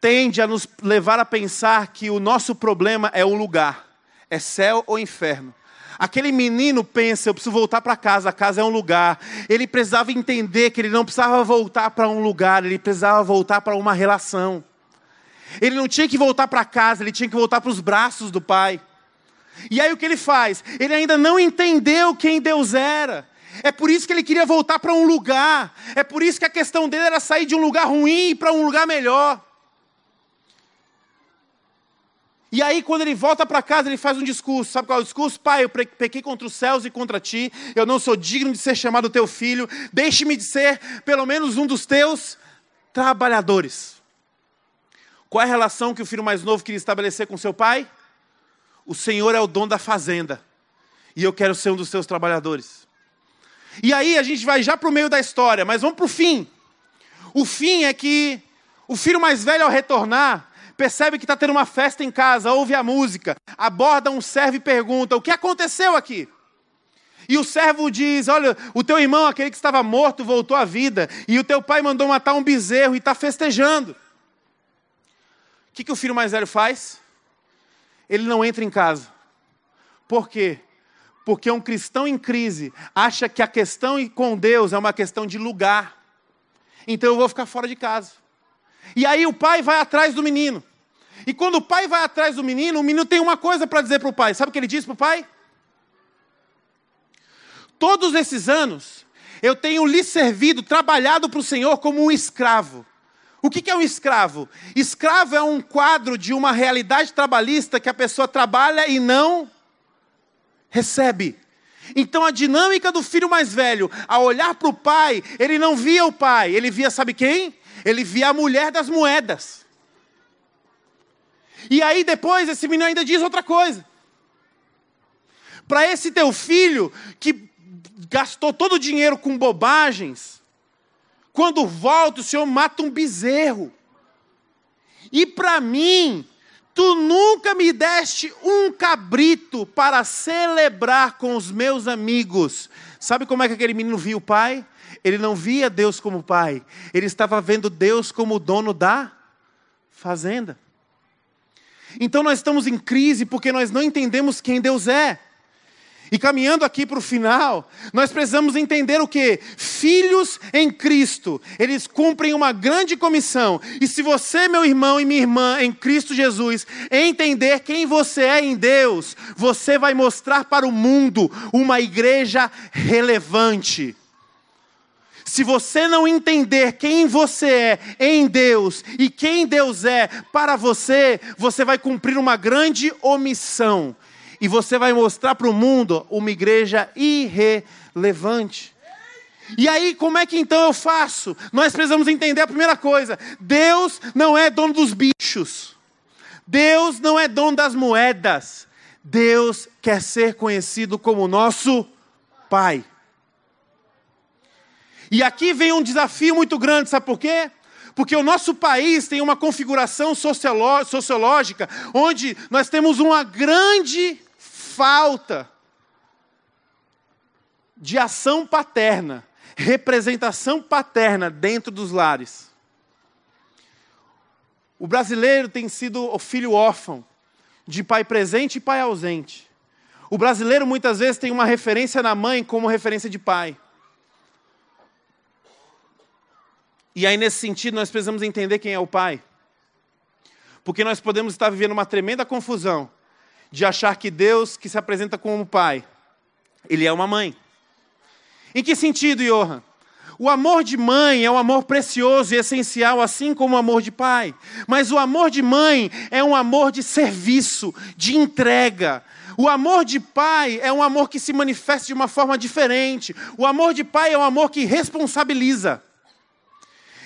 tende a nos levar a pensar que o nosso problema é o lugar, é céu ou inferno. Aquele menino pensa, eu preciso voltar para casa, a casa é um lugar. Ele precisava entender que ele não precisava voltar para um lugar, ele precisava voltar para uma relação. Ele não tinha que voltar para casa, ele tinha que voltar para os braços do pai. E aí o que ele faz? Ele ainda não entendeu quem Deus era. É por isso que ele queria voltar para um lugar. É por isso que a questão dele era sair de um lugar ruim para um lugar melhor. E aí, quando ele volta para casa, ele faz um discurso. Sabe qual é o discurso? Pai, eu pequei contra os céus e contra ti. Eu não sou digno de ser chamado teu filho. Deixe-me de ser pelo menos um dos teus trabalhadores. Qual é a relação que o filho mais novo queria estabelecer com seu pai? O Senhor é o dono da fazenda. E eu quero ser um dos seus trabalhadores. E aí a gente vai já para o meio da história, mas vamos para o fim. O fim é que o filho mais velho, ao retornar, percebe que está tendo uma festa em casa, ouve a música, aborda um servo e pergunta: o que aconteceu aqui? E o servo diz: Olha, o teu irmão, aquele que estava morto, voltou à vida, e o teu pai mandou matar um bezerro e está festejando. O que, que o filho mais velho faz? Ele não entra em casa. Por quê? Porque um cristão em crise acha que a questão com Deus é uma questão de lugar. Então eu vou ficar fora de casa. E aí o pai vai atrás do menino. E quando o pai vai atrás do menino, o menino tem uma coisa para dizer para o pai. Sabe o que ele diz para o pai? todos esses anos, eu tenho lhe servido, trabalhado para o Senhor como um escravo. O que é um escravo? Escravo é um quadro de uma realidade trabalhista que a pessoa trabalha e não recebe. Então a dinâmica do filho mais velho, ao olhar para o pai, ele não via o pai, ele via, sabe quem? Ele via a mulher das moedas. E aí depois esse menino ainda diz outra coisa. Para esse teu filho que gastou todo o dinheiro com bobagens, quando volta o Senhor mata um bezerro. E para mim, tu nunca me deste um cabrito para celebrar com os meus amigos. Sabe como é que aquele menino via o pai? Ele não via Deus como pai, ele estava vendo Deus como dono da fazenda. Então nós estamos em crise porque nós não entendemos quem Deus é. E caminhando aqui para o final, nós precisamos entender o que? Filhos em Cristo, eles cumprem uma grande comissão. E se você, meu irmão e minha irmã, em Cristo Jesus, entender quem você é em Deus, você vai mostrar para o mundo uma igreja relevante. Se você não entender quem você é em Deus e quem Deus é para você, você vai cumprir uma grande omissão e você vai mostrar para o mundo uma igreja irrelevante. E aí, como é que então eu faço? Nós precisamos entender a primeira coisa: Deus não é dono dos bichos, Deus não é dono das moedas, Deus quer ser conhecido como nosso Pai. E aqui vem um desafio muito grande, sabe por quê? Porque o nosso país tem uma configuração sociológica onde nós temos uma grande falta de ação paterna, representação paterna dentro dos lares. O brasileiro tem sido o filho órfão, de pai presente e pai ausente. O brasileiro muitas vezes tem uma referência na mãe como referência de pai. E aí, nesse sentido, nós precisamos entender quem é o pai. Porque nós podemos estar vivendo uma tremenda confusão de achar que Deus, que se apresenta como pai, ele é uma mãe. Em que sentido, Johan? O amor de mãe é um amor precioso e essencial, assim como o amor de pai. Mas o amor de mãe é um amor de serviço, de entrega. O amor de pai é um amor que se manifesta de uma forma diferente. O amor de pai é um amor que responsabiliza.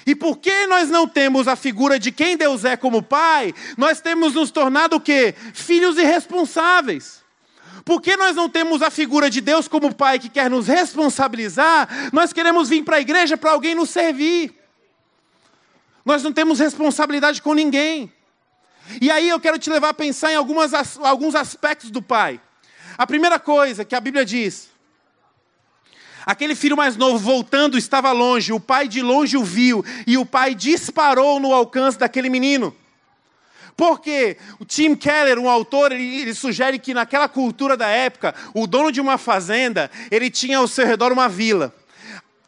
E porque nós não temos a figura de quem Deus é como pai, nós temos nos tornado o quê? Filhos irresponsáveis. Porque nós não temos a figura de Deus como pai que quer nos responsabilizar, nós queremos vir para a igreja para alguém nos servir. Nós não temos responsabilidade com ninguém. E aí eu quero te levar a pensar em algumas, alguns aspectos do pai. A primeira coisa que a Bíblia diz Aquele filho mais novo, voltando, estava longe. O pai de longe o viu e o pai disparou no alcance daquele menino. Porque o Tim Keller, um autor, ele, ele, sugere que naquela cultura da época, o dono de uma fazenda, ele tinha ao seu redor uma vila.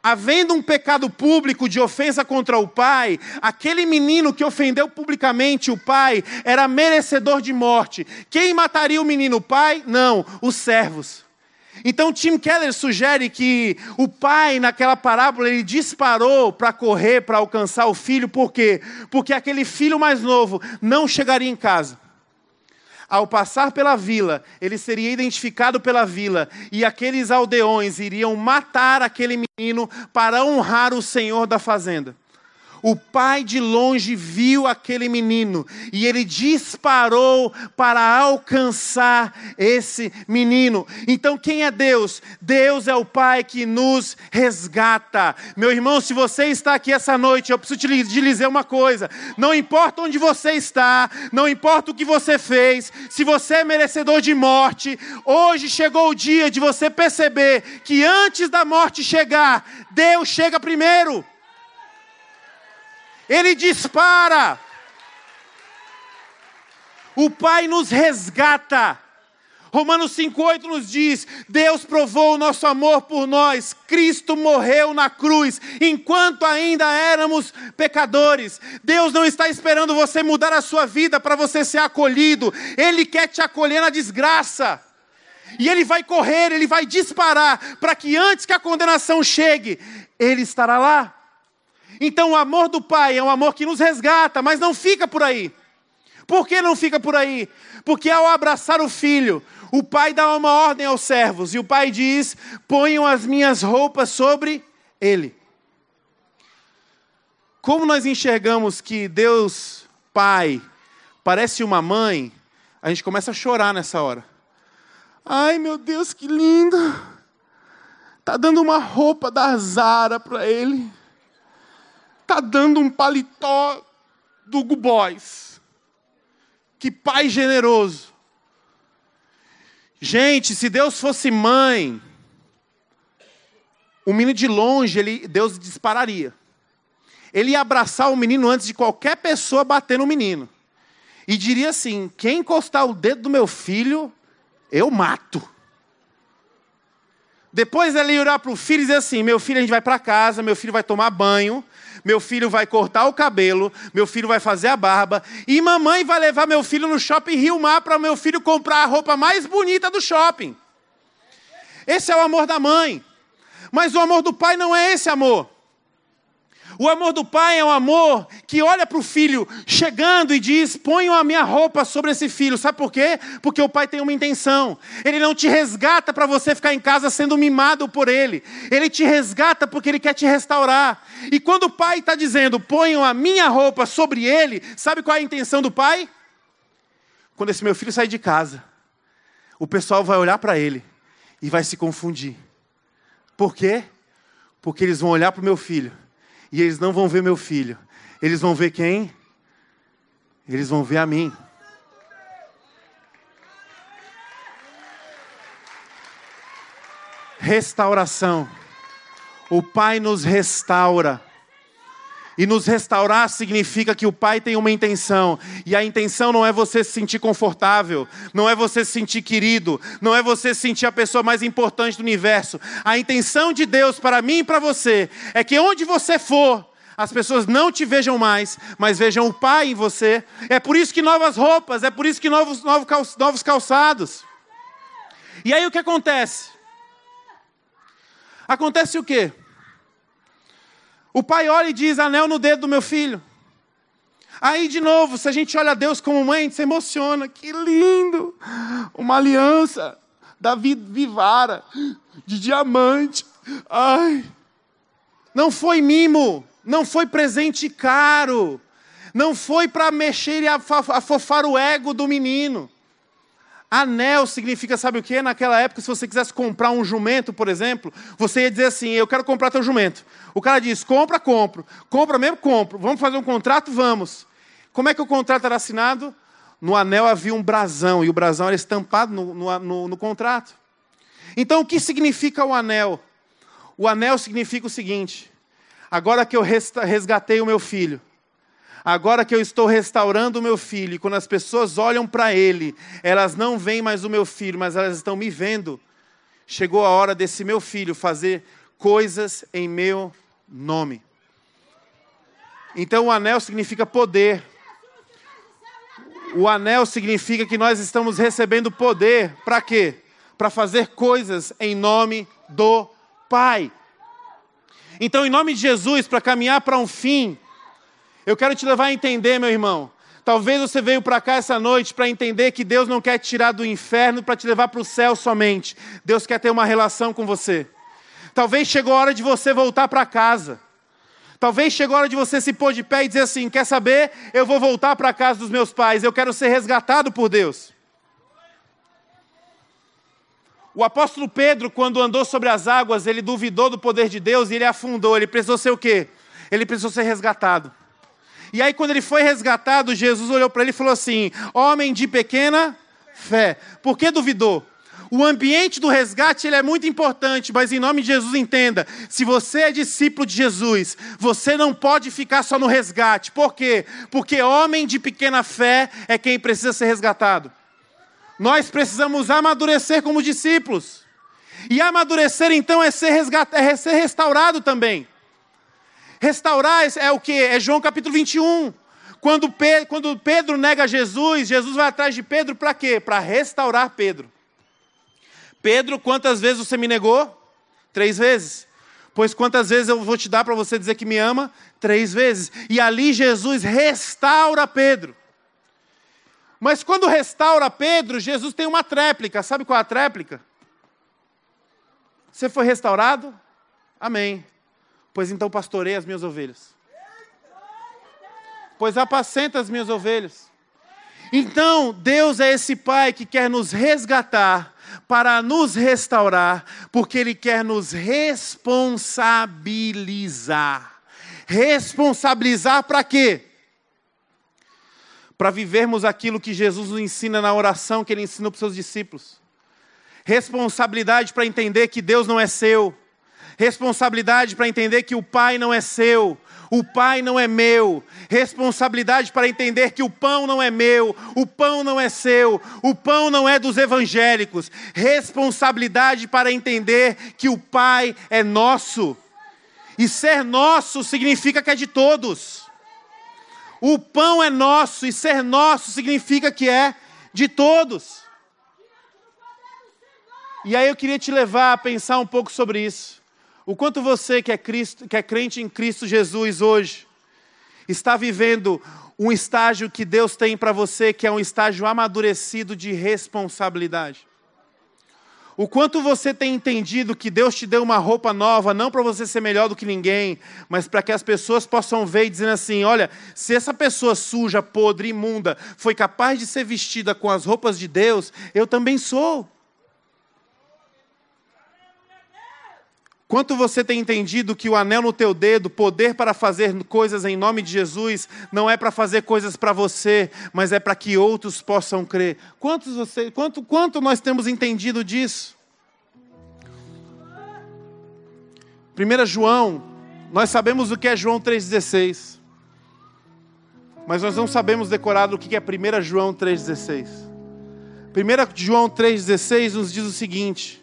Havendo um pecado público de ofensa contra o pai, aquele menino que ofendeu publicamente o pai era merecedor de morte. Quem mataria o menino? O pai? Não, os servos. Então Tim Keller sugere que o pai naquela parábola ele disparou para correr para alcançar o filho, por quê? Porque aquele filho mais novo não chegaria em casa. Ao passar pela vila, ele seria identificado pela vila e aqueles aldeões iriam matar aquele menino para honrar o senhor da fazenda. O pai de longe viu aquele menino e ele disparou para alcançar esse menino. Então, quem é Deus? Deus é o pai que nos resgata. Meu irmão, se você está aqui essa noite, eu preciso te dizer uma coisa: não importa onde você está, não importa o que você fez, se você é merecedor de morte, hoje chegou o dia de você perceber que antes da morte chegar, Deus chega primeiro ele dispara. O Pai nos resgata. Romanos 5,8 nos diz: Deus provou o nosso amor por nós, Cristo morreu na cruz, enquanto ainda éramos pecadores. Deus não está esperando você mudar a sua vida para você ser acolhido, Ele quer te acolher na desgraça. E ele vai correr, ele vai disparar, para que antes que a condenação chegue, ele estará lá. Então o amor do Pai é um amor que nos resgata, mas não fica por aí. Por que não fica por aí? Porque ao abraçar o filho, o pai dá uma ordem aos servos, e o pai diz: ponham as minhas roupas sobre ele. Como nós enxergamos que Deus Pai parece uma mãe, a gente começa a chorar nessa hora. Ai meu Deus, que lindo! Tá dando uma roupa da Zara para ele. Tá dando um paletó do Hugo. Que pai generoso. Gente, se Deus fosse mãe, o menino de longe, ele, Deus dispararia. Ele ia abraçar o menino antes de qualquer pessoa bater no menino. E diria assim: quem encostar o dedo do meu filho, eu mato. Depois ele ia olhar para o filho e dizer assim: meu filho, a gente vai para casa, meu filho vai tomar banho, meu filho vai cortar o cabelo, meu filho vai fazer a barba, e mamãe vai levar meu filho no shopping Rio Mar para meu filho comprar a roupa mais bonita do shopping. Esse é o amor da mãe. Mas o amor do pai não é esse amor. O amor do pai é um amor que olha para o filho chegando e diz: ponham a minha roupa sobre esse filho. Sabe por quê? Porque o pai tem uma intenção. Ele não te resgata para você ficar em casa sendo mimado por ele. Ele te resgata porque ele quer te restaurar. E quando o pai está dizendo: ponham a minha roupa sobre ele, sabe qual é a intenção do pai? Quando esse meu filho sair de casa, o pessoal vai olhar para ele e vai se confundir. Por quê? Porque eles vão olhar para o meu filho e eles não vão ver meu filho. Eles vão ver quem? Eles vão ver a mim. Restauração. O Pai nos restaura. E nos restaurar significa que o Pai tem uma intenção. E a intenção não é você se sentir confortável, não é você se sentir querido, não é você se sentir a pessoa mais importante do universo. A intenção de Deus para mim e para você é que onde você for, as pessoas não te vejam mais, mas vejam o Pai em você. É por isso que novas roupas, é por isso que novos, novos calçados. E aí o que acontece? Acontece o quê? O pai olha e diz: anel no dedo do meu filho. Aí, de novo, se a gente olha Deus como mãe, a gente se emociona. Que lindo! Uma aliança Davi Vivara, de diamante. Ai! Não foi mimo, não foi presente caro, não foi para mexer e afofar o ego do menino. Anel significa, sabe o que? Naquela época, se você quisesse comprar um jumento, por exemplo, você ia dizer assim: Eu quero comprar teu jumento. O cara diz: Compra, compro. Compra mesmo, compro. Vamos fazer um contrato? Vamos. Como é que o contrato era assinado? No anel havia um brasão, e o brasão era estampado no, no, no, no contrato. Então, o que significa o anel? O anel significa o seguinte: agora que eu resgatei o meu filho, Agora que eu estou restaurando o meu filho, quando as pessoas olham para ele, elas não veem mais o meu filho, mas elas estão me vendo. Chegou a hora desse meu filho fazer coisas em meu nome. Então o anel significa poder. O anel significa que nós estamos recebendo poder para quê? Para fazer coisas em nome do Pai. Então, em nome de Jesus, para caminhar para um fim, eu quero te levar a entender, meu irmão. Talvez você veio para cá essa noite para entender que Deus não quer te tirar do inferno para te levar para o céu somente. Deus quer ter uma relação com você. Talvez chegou a hora de você voltar para casa. Talvez chegou a hora de você se pôr de pé e dizer assim: quer saber? Eu vou voltar para a casa dos meus pais. Eu quero ser resgatado por Deus. O apóstolo Pedro, quando andou sobre as águas, ele duvidou do poder de Deus e ele afundou. Ele precisou ser o quê? Ele precisou ser resgatado. E aí, quando ele foi resgatado, Jesus olhou para ele e falou assim: Homem de pequena fé, por que duvidou? O ambiente do resgate ele é muito importante, mas em nome de Jesus entenda: se você é discípulo de Jesus, você não pode ficar só no resgate. Por quê? Porque homem de pequena fé é quem precisa ser resgatado. Nós precisamos amadurecer como discípulos. E amadurecer então é ser, resgat... é ser restaurado também. Restaurar é o que? É João capítulo 21. Quando Pedro, quando Pedro nega Jesus, Jesus vai atrás de Pedro para quê? Para restaurar Pedro. Pedro, quantas vezes você me negou? Três vezes. Pois quantas vezes eu vou te dar para você dizer que me ama? Três vezes. E ali Jesus restaura Pedro. Mas quando restaura Pedro, Jesus tem uma tréplica. Sabe qual é a tréplica? Você foi restaurado? Amém. Pois então pastorei as minhas ovelhas. Pois apacenta as minhas ovelhas. Então, Deus é esse Pai que quer nos resgatar para nos restaurar, porque Ele quer nos responsabilizar. Responsabilizar para quê? Para vivermos aquilo que Jesus nos ensina na oração que Ele ensinou para os seus discípulos. Responsabilidade para entender que Deus não é seu. Responsabilidade para entender que o Pai não é seu o pai não é meu. Responsabilidade para entender que o pão não é meu, o pão não é seu, o pão não é dos evangélicos. Responsabilidade para entender que o pai é nosso. E ser nosso significa que é de todos. O pão é nosso e ser nosso significa que é de todos. E aí eu queria te levar a pensar um pouco sobre isso. O quanto você que é, Cristo, que é crente em Cristo Jesus hoje, está vivendo um estágio que Deus tem para você, que é um estágio amadurecido de responsabilidade. O quanto você tem entendido que Deus te deu uma roupa nova, não para você ser melhor do que ninguém, mas para que as pessoas possam ver e dizer assim: olha, se essa pessoa suja, podre, imunda, foi capaz de ser vestida com as roupas de Deus, eu também sou. Quanto você tem entendido que o anel no teu dedo, poder para fazer coisas em nome de Jesus, não é para fazer coisas para você, mas é para que outros possam crer. Quantos você, quanto, quanto nós temos entendido disso? 1 João, nós sabemos o que é João 3,16. Mas nós não sabemos decorar o que é 1 João 3,16. 1 João 3,16 nos diz o seguinte: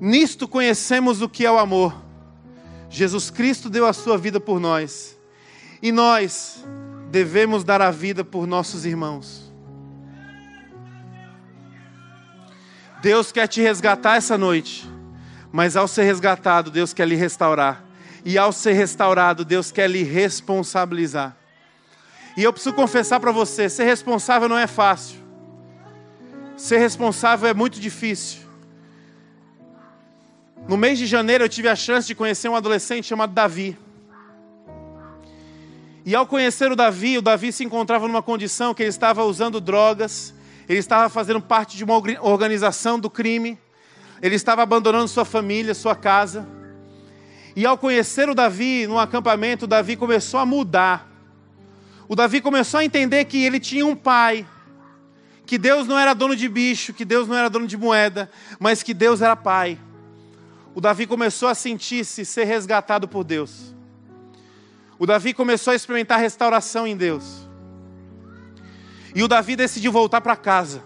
Nisto conhecemos o que é o amor. Jesus Cristo deu a sua vida por nós. E nós devemos dar a vida por nossos irmãos. Deus quer te resgatar essa noite, mas ao ser resgatado, Deus quer lhe restaurar. E ao ser restaurado, Deus quer lhe responsabilizar. E eu preciso confessar para você: ser responsável não é fácil. Ser responsável é muito difícil. No mês de janeiro eu tive a chance de conhecer um adolescente chamado Davi. E ao conhecer o Davi, o Davi se encontrava numa condição que ele estava usando drogas, ele estava fazendo parte de uma organização do crime, ele estava abandonando sua família, sua casa. E ao conhecer o Davi no acampamento, o Davi começou a mudar. O Davi começou a entender que ele tinha um pai, que Deus não era dono de bicho, que Deus não era dono de moeda, mas que Deus era pai o Davi começou a sentir-se ser resgatado por Deus. O Davi começou a experimentar restauração em Deus. E o Davi decidiu voltar para casa.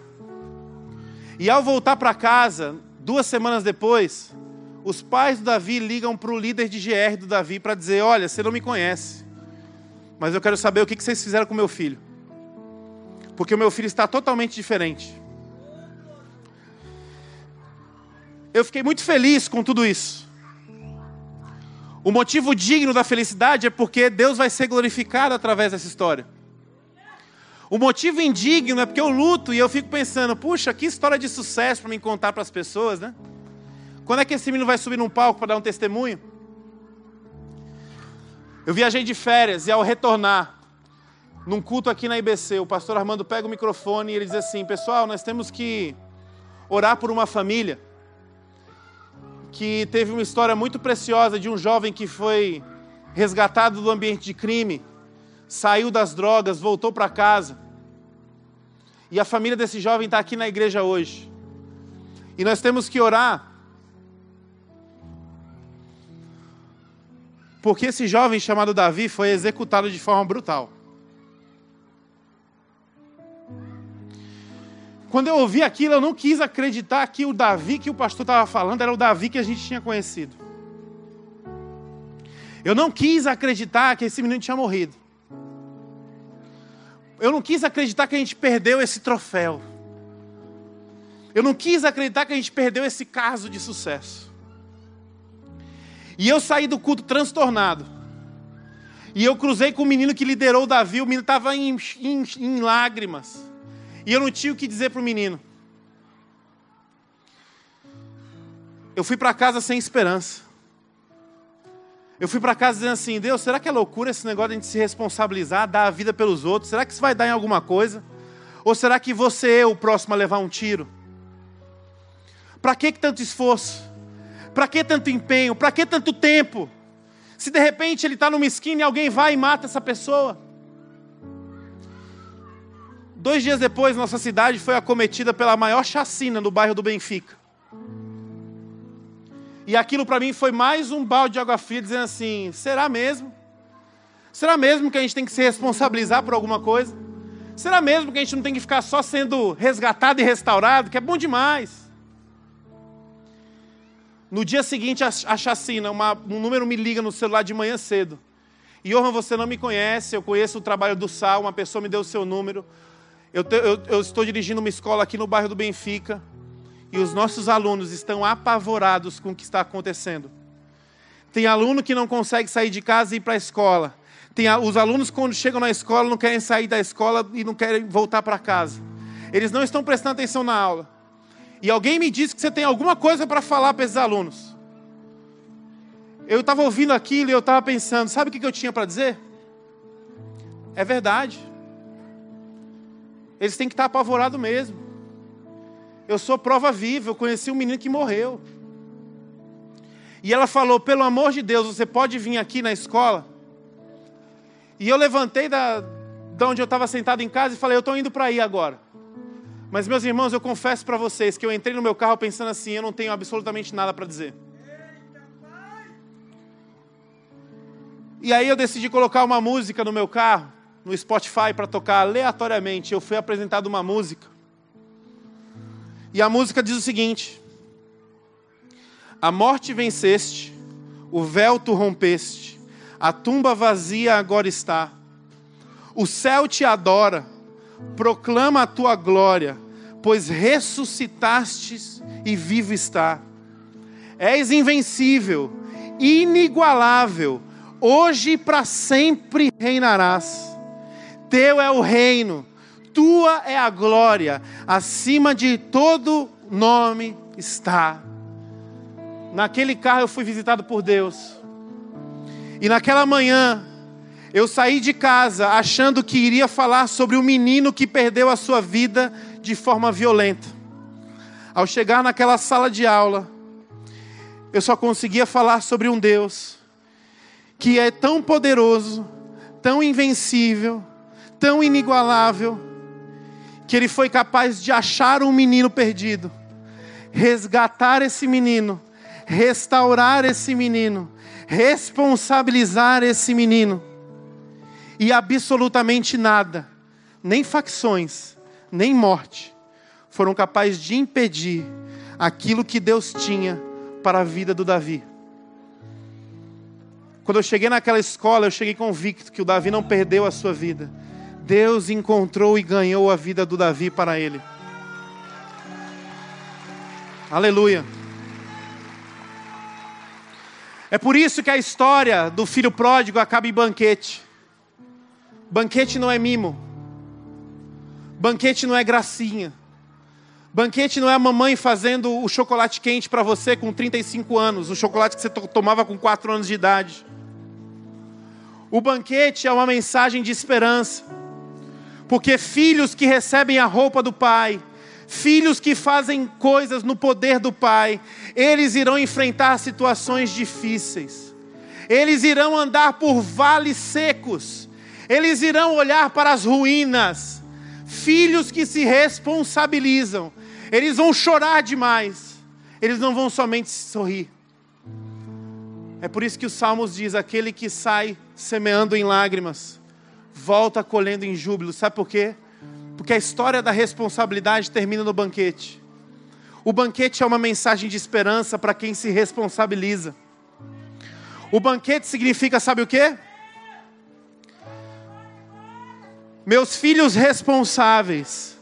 E ao voltar para casa, duas semanas depois, os pais do Davi ligam para o líder de GR do Davi para dizer: Olha, você não me conhece, mas eu quero saber o que vocês fizeram com meu filho. Porque o meu filho está totalmente diferente. Eu fiquei muito feliz com tudo isso. O motivo digno da felicidade é porque Deus vai ser glorificado através dessa história. O motivo indigno é porque eu luto e eu fico pensando, puxa, que história de sucesso para me contar para as pessoas, né? Quando é que esse menino vai subir num palco para dar um testemunho? Eu viajei de férias e ao retornar, num culto aqui na IBC, o pastor Armando pega o microfone e ele diz assim: Pessoal, nós temos que orar por uma família que teve uma história muito preciosa de um jovem que foi resgatado do ambiente de crime, saiu das drogas, voltou para casa. E a família desse jovem está aqui na igreja hoje. E nós temos que orar. Porque esse jovem chamado Davi foi executado de forma brutal. Quando eu ouvi aquilo, eu não quis acreditar que o Davi que o pastor estava falando era o Davi que a gente tinha conhecido. Eu não quis acreditar que esse menino tinha morrido. Eu não quis acreditar que a gente perdeu esse troféu. Eu não quis acreditar que a gente perdeu esse caso de sucesso. E eu saí do culto transtornado. E eu cruzei com o menino que liderou o Davi, o menino estava em, em, em, lágrimas. E eu não tinha o que dizer para o menino. Eu fui para casa sem esperança. Eu fui para casa dizendo assim: Deus, será que é loucura esse negócio de a gente se responsabilizar, dar a vida pelos outros? Será que isso vai dar em alguma coisa? Ou será que você é o próximo a levar um tiro? Para que tanto esforço? Para que tanto empenho? Para que tanto tempo? Se de repente ele está numa esquina e alguém vai e mata essa pessoa. Dois dias depois, nossa cidade foi acometida pela maior chacina no bairro do Benfica. E aquilo para mim foi mais um balde de água fria, dizendo assim: será mesmo? Será mesmo que a gente tem que se responsabilizar por alguma coisa? Será mesmo que a gente não tem que ficar só sendo resgatado e restaurado, que é bom demais? No dia seguinte, a, chacina, uma, um número me liga no celular de manhã cedo. E, Johan, você não me conhece, eu conheço o trabalho do Sal, uma pessoa me deu o seu número. Eu, te, eu, eu estou dirigindo uma escola aqui no bairro do Benfica. E os nossos alunos estão apavorados com o que está acontecendo. Tem aluno que não consegue sair de casa e ir para a escola. Tem a, os alunos, quando chegam na escola, não querem sair da escola e não querem voltar para casa. Eles não estão prestando atenção na aula e alguém me disse que você tem alguma coisa para falar para esses alunos. Eu estava ouvindo aquilo e eu estava pensando, sabe o que eu tinha para dizer? É verdade. Eles têm que estar apavorados mesmo. Eu sou prova viva, eu conheci um menino que morreu. E ela falou: pelo amor de Deus, você pode vir aqui na escola? E eu levantei da, da onde eu estava sentado em casa e falei: eu estou indo para aí agora. Mas, meus irmãos, eu confesso para vocês que eu entrei no meu carro pensando assim: eu não tenho absolutamente nada para dizer. E aí eu decidi colocar uma música no meu carro, no Spotify, para tocar aleatoriamente. Eu fui apresentado uma música. E a música diz o seguinte: A morte venceste, o véu tu rompeste, a tumba vazia agora está. O céu te adora, proclama a tua glória, pois ressuscitastes e vivo está. És invencível, inigualável, hoje e para sempre reinarás. Teu é o reino, tua é a glória, acima de todo nome está. Naquele carro eu fui visitado por Deus. E naquela manhã eu saí de casa achando que iria falar sobre um menino que perdeu a sua vida de forma violenta. Ao chegar naquela sala de aula, eu só conseguia falar sobre um Deus que é tão poderoso, tão invencível, tão inigualável, que ele foi capaz de achar um menino perdido, resgatar esse menino, restaurar esse menino, responsabilizar esse menino e absolutamente nada, nem facções, nem morte, foram capazes de impedir aquilo que Deus tinha para a vida do Davi. Quando eu cheguei naquela escola, eu cheguei convicto que o Davi não perdeu a sua vida. Deus encontrou e ganhou a vida do Davi para ele. Aleluia. É por isso que a história do filho pródigo acaba em banquete. Banquete não é mimo. Banquete não é gracinha. Banquete não é a mamãe fazendo o chocolate quente para você com 35 anos, o chocolate que você tomava com 4 anos de idade. O banquete é uma mensagem de esperança. Porque filhos que recebem a roupa do pai, filhos que fazem coisas no poder do pai, eles irão enfrentar situações difíceis. Eles irão andar por vales secos eles irão olhar para as ruínas. Filhos que se responsabilizam, eles vão chorar demais, eles não vão somente sorrir. É por isso que o Salmos diz: aquele que sai semeando em lágrimas, volta colhendo em júbilo. Sabe por quê? Porque a história da responsabilidade termina no banquete. O banquete é uma mensagem de esperança para quem se responsabiliza. O banquete significa, sabe o quê? Meus filhos responsáveis,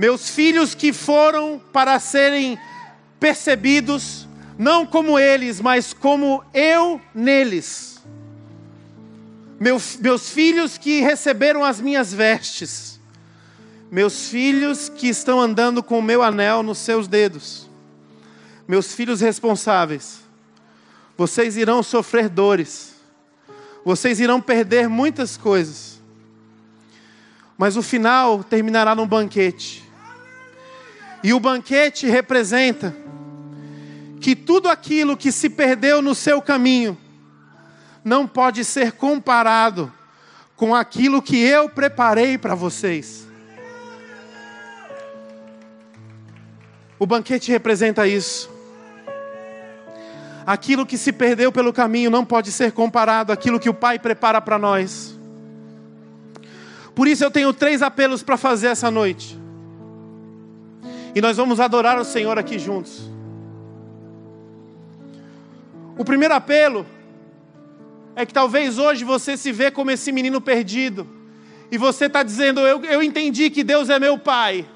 Meus filhos que foram para serem percebidos, não como eles, mas como eu neles. Meus, meus filhos que receberam as minhas vestes. Meus filhos que estão andando com o meu anel nos seus dedos. Meus filhos responsáveis. Vocês irão sofrer dores. Vocês irão perder muitas coisas. Mas o final terminará num banquete. E o banquete representa que tudo aquilo que se perdeu no seu caminho não pode ser comparado com aquilo que eu preparei para vocês. O banquete representa isso. Aquilo que se perdeu pelo caminho não pode ser comparado àquilo que o Pai prepara para nós. Por isso eu tenho três apelos para fazer essa noite. E nós vamos adorar o Senhor aqui juntos. O primeiro apelo é que talvez hoje você se vê como esse menino perdido. E você está dizendo: eu, eu entendi que Deus é meu Pai.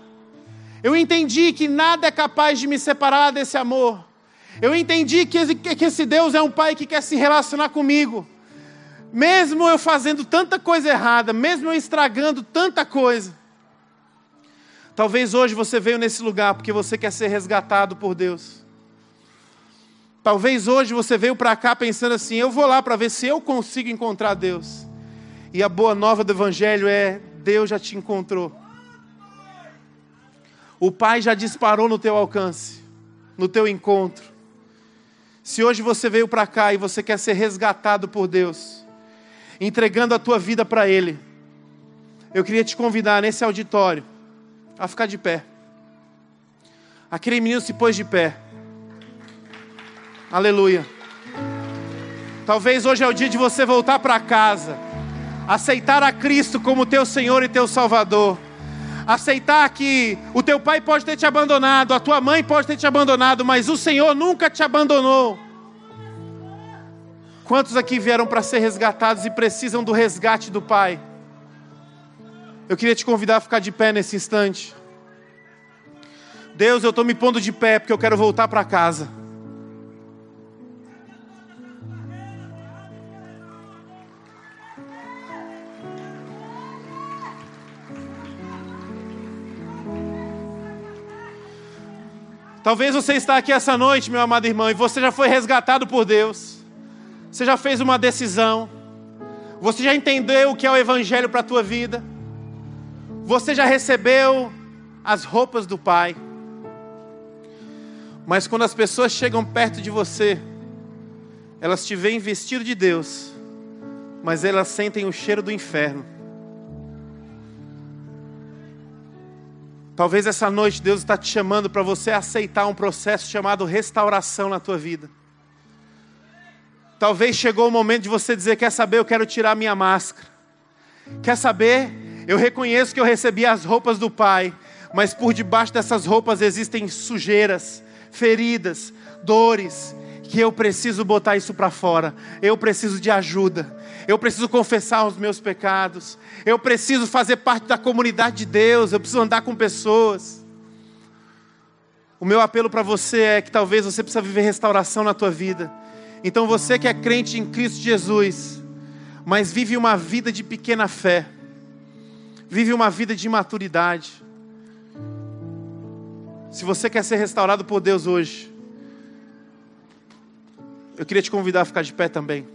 Eu entendi que nada é capaz de me separar desse amor. Eu entendi que esse, que esse Deus é um Pai que quer se relacionar comigo. Mesmo eu fazendo tanta coisa errada, mesmo eu estragando tanta coisa. Talvez hoje você veio nesse lugar porque você quer ser resgatado por Deus. Talvez hoje você veio para cá pensando assim: eu vou lá para ver se eu consigo encontrar Deus. E a boa nova do Evangelho é: Deus já te encontrou. O Pai já disparou no teu alcance, no teu encontro. Se hoje você veio para cá e você quer ser resgatado por Deus, entregando a tua vida para Ele, eu queria te convidar nesse auditório a ficar de pé. Aquele menino se pôs de pé. Aleluia. Talvez hoje é o dia de você voltar para casa, aceitar a Cristo como teu Senhor e teu Salvador aceitar que o teu pai pode ter te abandonado, a tua mãe pode ter te abandonado, mas o Senhor nunca te abandonou. Quantos aqui vieram para ser resgatados e precisam do resgate do Pai? Eu queria te convidar a ficar de pé nesse instante. Deus, eu estou me pondo de pé porque eu quero voltar para casa. Talvez você está aqui essa noite, meu amado irmão, e você já foi resgatado por Deus. Você já fez uma decisão. Você já entendeu o que é o evangelho para a tua vida. Você já recebeu as roupas do Pai. Mas quando as pessoas chegam perto de você, elas te veem vestido de Deus, mas elas sentem o cheiro do inferno. Talvez essa noite Deus está te chamando para você aceitar um processo chamado restauração na tua vida. Talvez chegou o momento de você dizer: Quer saber, eu quero tirar minha máscara. Quer saber, eu reconheço que eu recebi as roupas do Pai, mas por debaixo dessas roupas existem sujeiras, feridas, dores, que eu preciso botar isso para fora. Eu preciso de ajuda. Eu preciso confessar os meus pecados. Eu preciso fazer parte da comunidade de Deus. Eu preciso andar com pessoas. O meu apelo para você é que talvez você precisa viver restauração na tua vida. Então você que é crente em Cristo Jesus, mas vive uma vida de pequena fé, vive uma vida de imaturidade. Se você quer ser restaurado por Deus hoje, eu queria te convidar a ficar de pé também.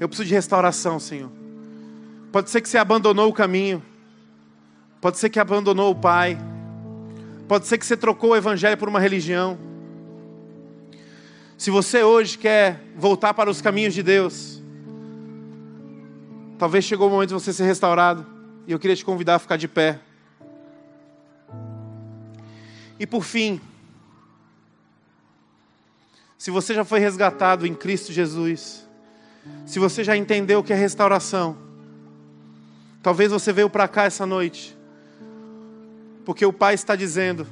Eu preciso de restauração, Senhor. Pode ser que você abandonou o caminho. Pode ser que abandonou o Pai. Pode ser que você trocou o Evangelho por uma religião. Se você hoje quer voltar para os caminhos de Deus, talvez chegou o momento de você ser restaurado. E eu queria te convidar a ficar de pé. E por fim, se você já foi resgatado em Cristo Jesus, se você já entendeu o que é restauração, talvez você veio para cá essa noite, porque o Pai está dizendo: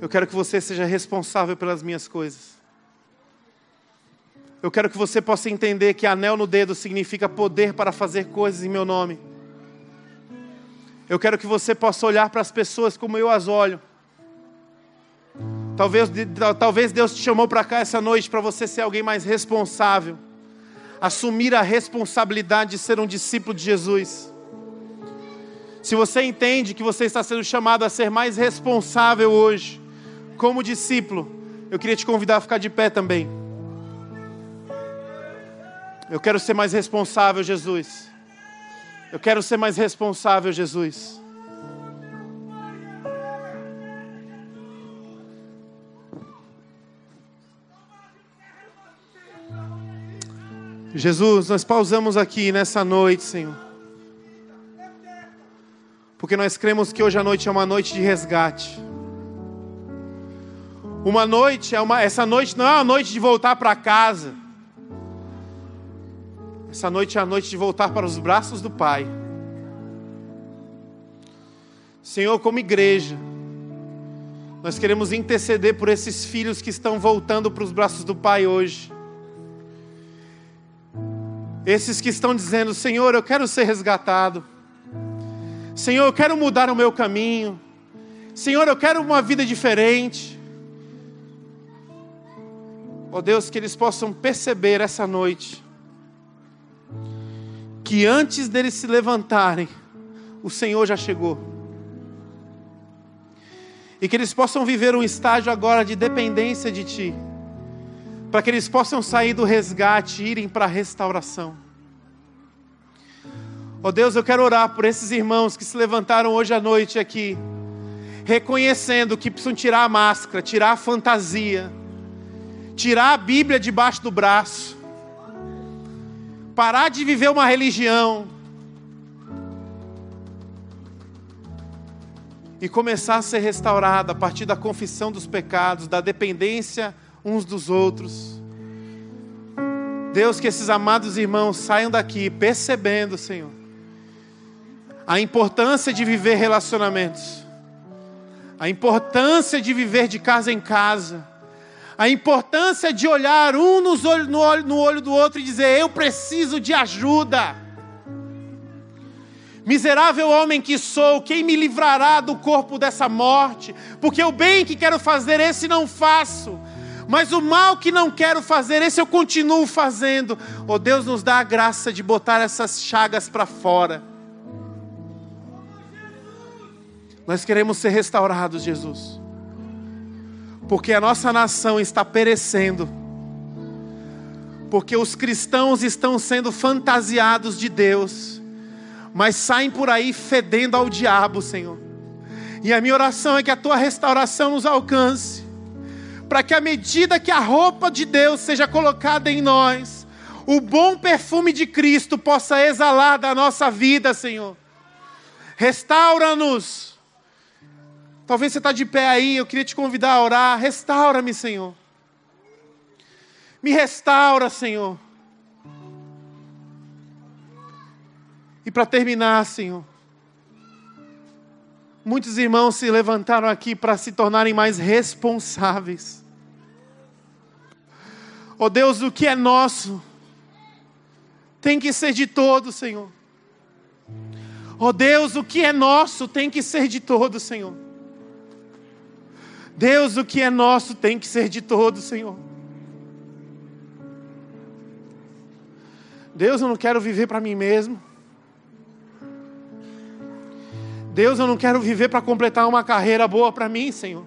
Eu quero que você seja responsável pelas minhas coisas. Eu quero que você possa entender que anel no dedo significa poder para fazer coisas em meu nome. Eu quero que você possa olhar para as pessoas como eu as olho. Talvez, talvez Deus te chamou para cá essa noite para você ser alguém mais responsável, assumir a responsabilidade de ser um discípulo de Jesus. Se você entende que você está sendo chamado a ser mais responsável hoje, como discípulo, eu queria te convidar a ficar de pé também. Eu quero ser mais responsável, Jesus. Eu quero ser mais responsável, Jesus. Jesus, nós pausamos aqui nessa noite, Senhor. Porque nós cremos que hoje a noite é uma noite de resgate. Uma noite é uma, essa noite não é uma noite de voltar para casa. Essa noite é a noite de voltar para os braços do Pai. Senhor, como igreja, nós queremos interceder por esses filhos que estão voltando para os braços do Pai hoje. Esses que estão dizendo: Senhor, eu quero ser resgatado. Senhor, eu quero mudar o meu caminho. Senhor, eu quero uma vida diferente. Ó oh Deus, que eles possam perceber essa noite que antes deles se levantarem, o Senhor já chegou. E que eles possam viver um estágio agora de dependência de Ti para que eles possam sair do resgate e irem para a restauração. Ó oh Deus, eu quero orar por esses irmãos que se levantaram hoje à noite aqui, reconhecendo que precisam tirar a máscara, tirar a fantasia, tirar a Bíblia debaixo do braço, parar de viver uma religião e começar a ser restaurada a partir da confissão dos pecados, da dependência uns dos outros. Deus, que esses amados irmãos saiam daqui percebendo, Senhor, a importância de viver relacionamentos, a importância de viver de casa em casa, a importância de olhar um nos olhos, no, olho, no olho do outro e dizer: Eu preciso de ajuda. Miserável homem que sou, quem me livrará do corpo dessa morte? Porque o bem que quero fazer, esse não faço mas o mal que não quero fazer, esse eu continuo fazendo. Oh Deus, nos dá a graça de botar essas chagas para fora. Nós queremos ser restaurados, Jesus, porque a nossa nação está perecendo, porque os cristãos estão sendo fantasiados de Deus, mas saem por aí fedendo ao diabo, Senhor. E a minha oração é que a tua restauração nos alcance para que à medida que a roupa de Deus seja colocada em nós, o bom perfume de Cristo possa exalar da nossa vida, Senhor. Restaura-nos. Talvez você está de pé aí, eu queria te convidar a orar. Restaura-me, Senhor. Me restaura, Senhor. E para terminar, Senhor, muitos irmãos se levantaram aqui para se tornarem mais responsáveis. Oh Deus, o que é nosso tem que ser de todos, Senhor. Oh Deus, o que é nosso tem que ser de todos, Senhor. Deus, o que é nosso tem que ser de todos, Senhor. Deus, eu não quero viver para mim mesmo. Deus, eu não quero viver para completar uma carreira boa para mim, Senhor.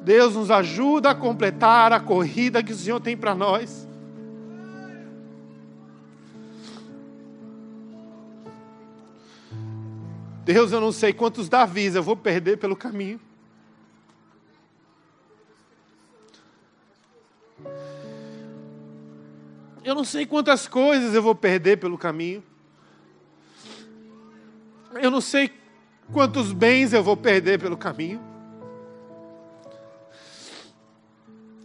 Deus nos ajuda a completar a corrida que o Senhor tem para nós. Deus, eu não sei quantos Davis eu vou perder pelo caminho. Eu não sei quantas coisas eu vou perder pelo caminho. Eu não sei quantos bens eu vou perder pelo caminho.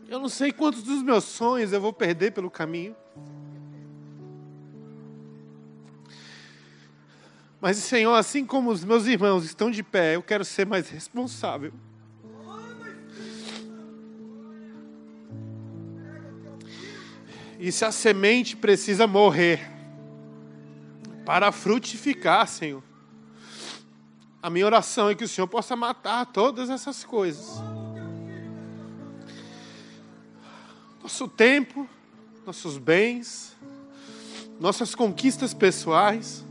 Eu não sei quantos dos meus sonhos eu vou perder pelo caminho. Mas, Senhor, assim como os meus irmãos estão de pé, eu quero ser mais responsável. E se a semente precisa morrer para frutificar, Senhor. A minha oração é que o Senhor possa matar todas essas coisas. Nosso tempo, nossos bens, nossas conquistas pessoais.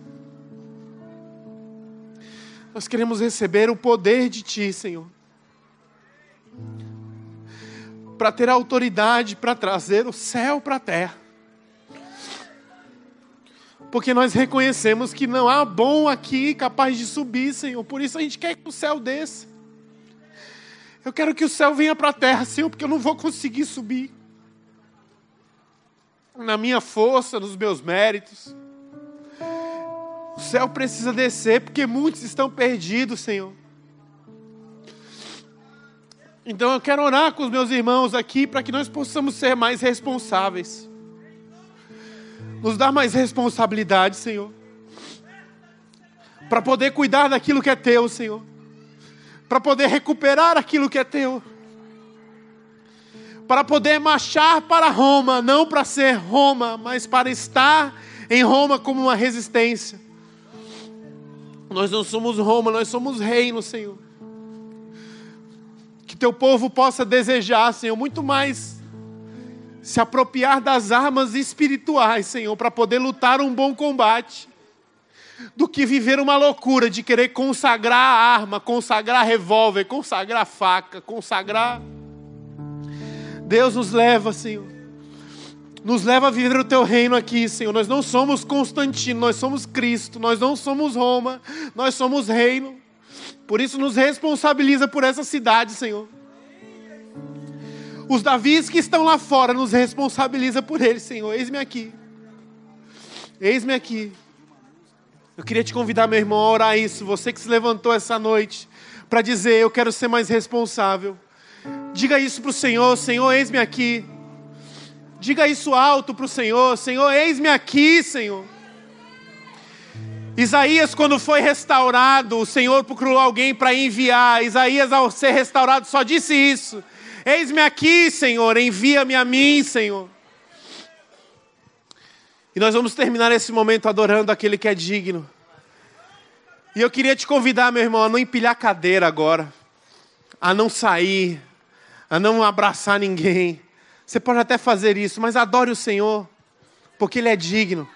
Nós queremos receber o poder de Ti, Senhor. Para ter autoridade para trazer o céu para a terra. Porque nós reconhecemos que não há bom aqui capaz de subir, Senhor. Por isso a gente quer que o céu desça. Eu quero que o céu venha para a terra, Senhor, porque eu não vou conseguir subir. Na minha força, nos meus méritos. O céu precisa descer, porque muitos estão perdidos, Senhor. Então eu quero orar com os meus irmãos aqui para que nós possamos ser mais responsáveis nos dá mais responsabilidade, Senhor, para poder cuidar daquilo que é teu, Senhor, para poder recuperar aquilo que é teu, para poder marchar para Roma, não para ser Roma, mas para estar em Roma como uma resistência. Nós não somos Roma, nós somos reino, Senhor. Que teu povo possa desejar, Senhor, muito mais se apropriar das armas espirituais, Senhor, para poder lutar um bom combate, do que viver uma loucura de querer consagrar a arma, consagrar revólver, consagrar faca, consagrar. Deus nos leva, Senhor. Nos leva a viver o teu reino aqui, Senhor. Nós não somos Constantino, nós somos Cristo, nós não somos Roma, nós somos reino. Por isso nos responsabiliza por essa cidade, Senhor. Os Davis que estão lá fora nos responsabiliza por eles, Senhor. Eis-me aqui. Eis-me aqui. Eu queria te convidar, meu irmão, a orar isso. Você que se levantou essa noite para dizer: Eu quero ser mais responsável. Diga isso para o Senhor: Senhor, eis-me aqui. Diga isso alto para o Senhor: Senhor, eis-me aqui, Senhor. Isaías, quando foi restaurado, o Senhor procurou alguém para enviar. Isaías, ao ser restaurado, só disse isso. Eis-me aqui, Senhor, envia-me a mim, Senhor. E nós vamos terminar esse momento adorando aquele que é digno. E eu queria te convidar, meu irmão, a não empilhar cadeira agora, a não sair, a não abraçar ninguém. Você pode até fazer isso, mas adore o Senhor, porque Ele é digno.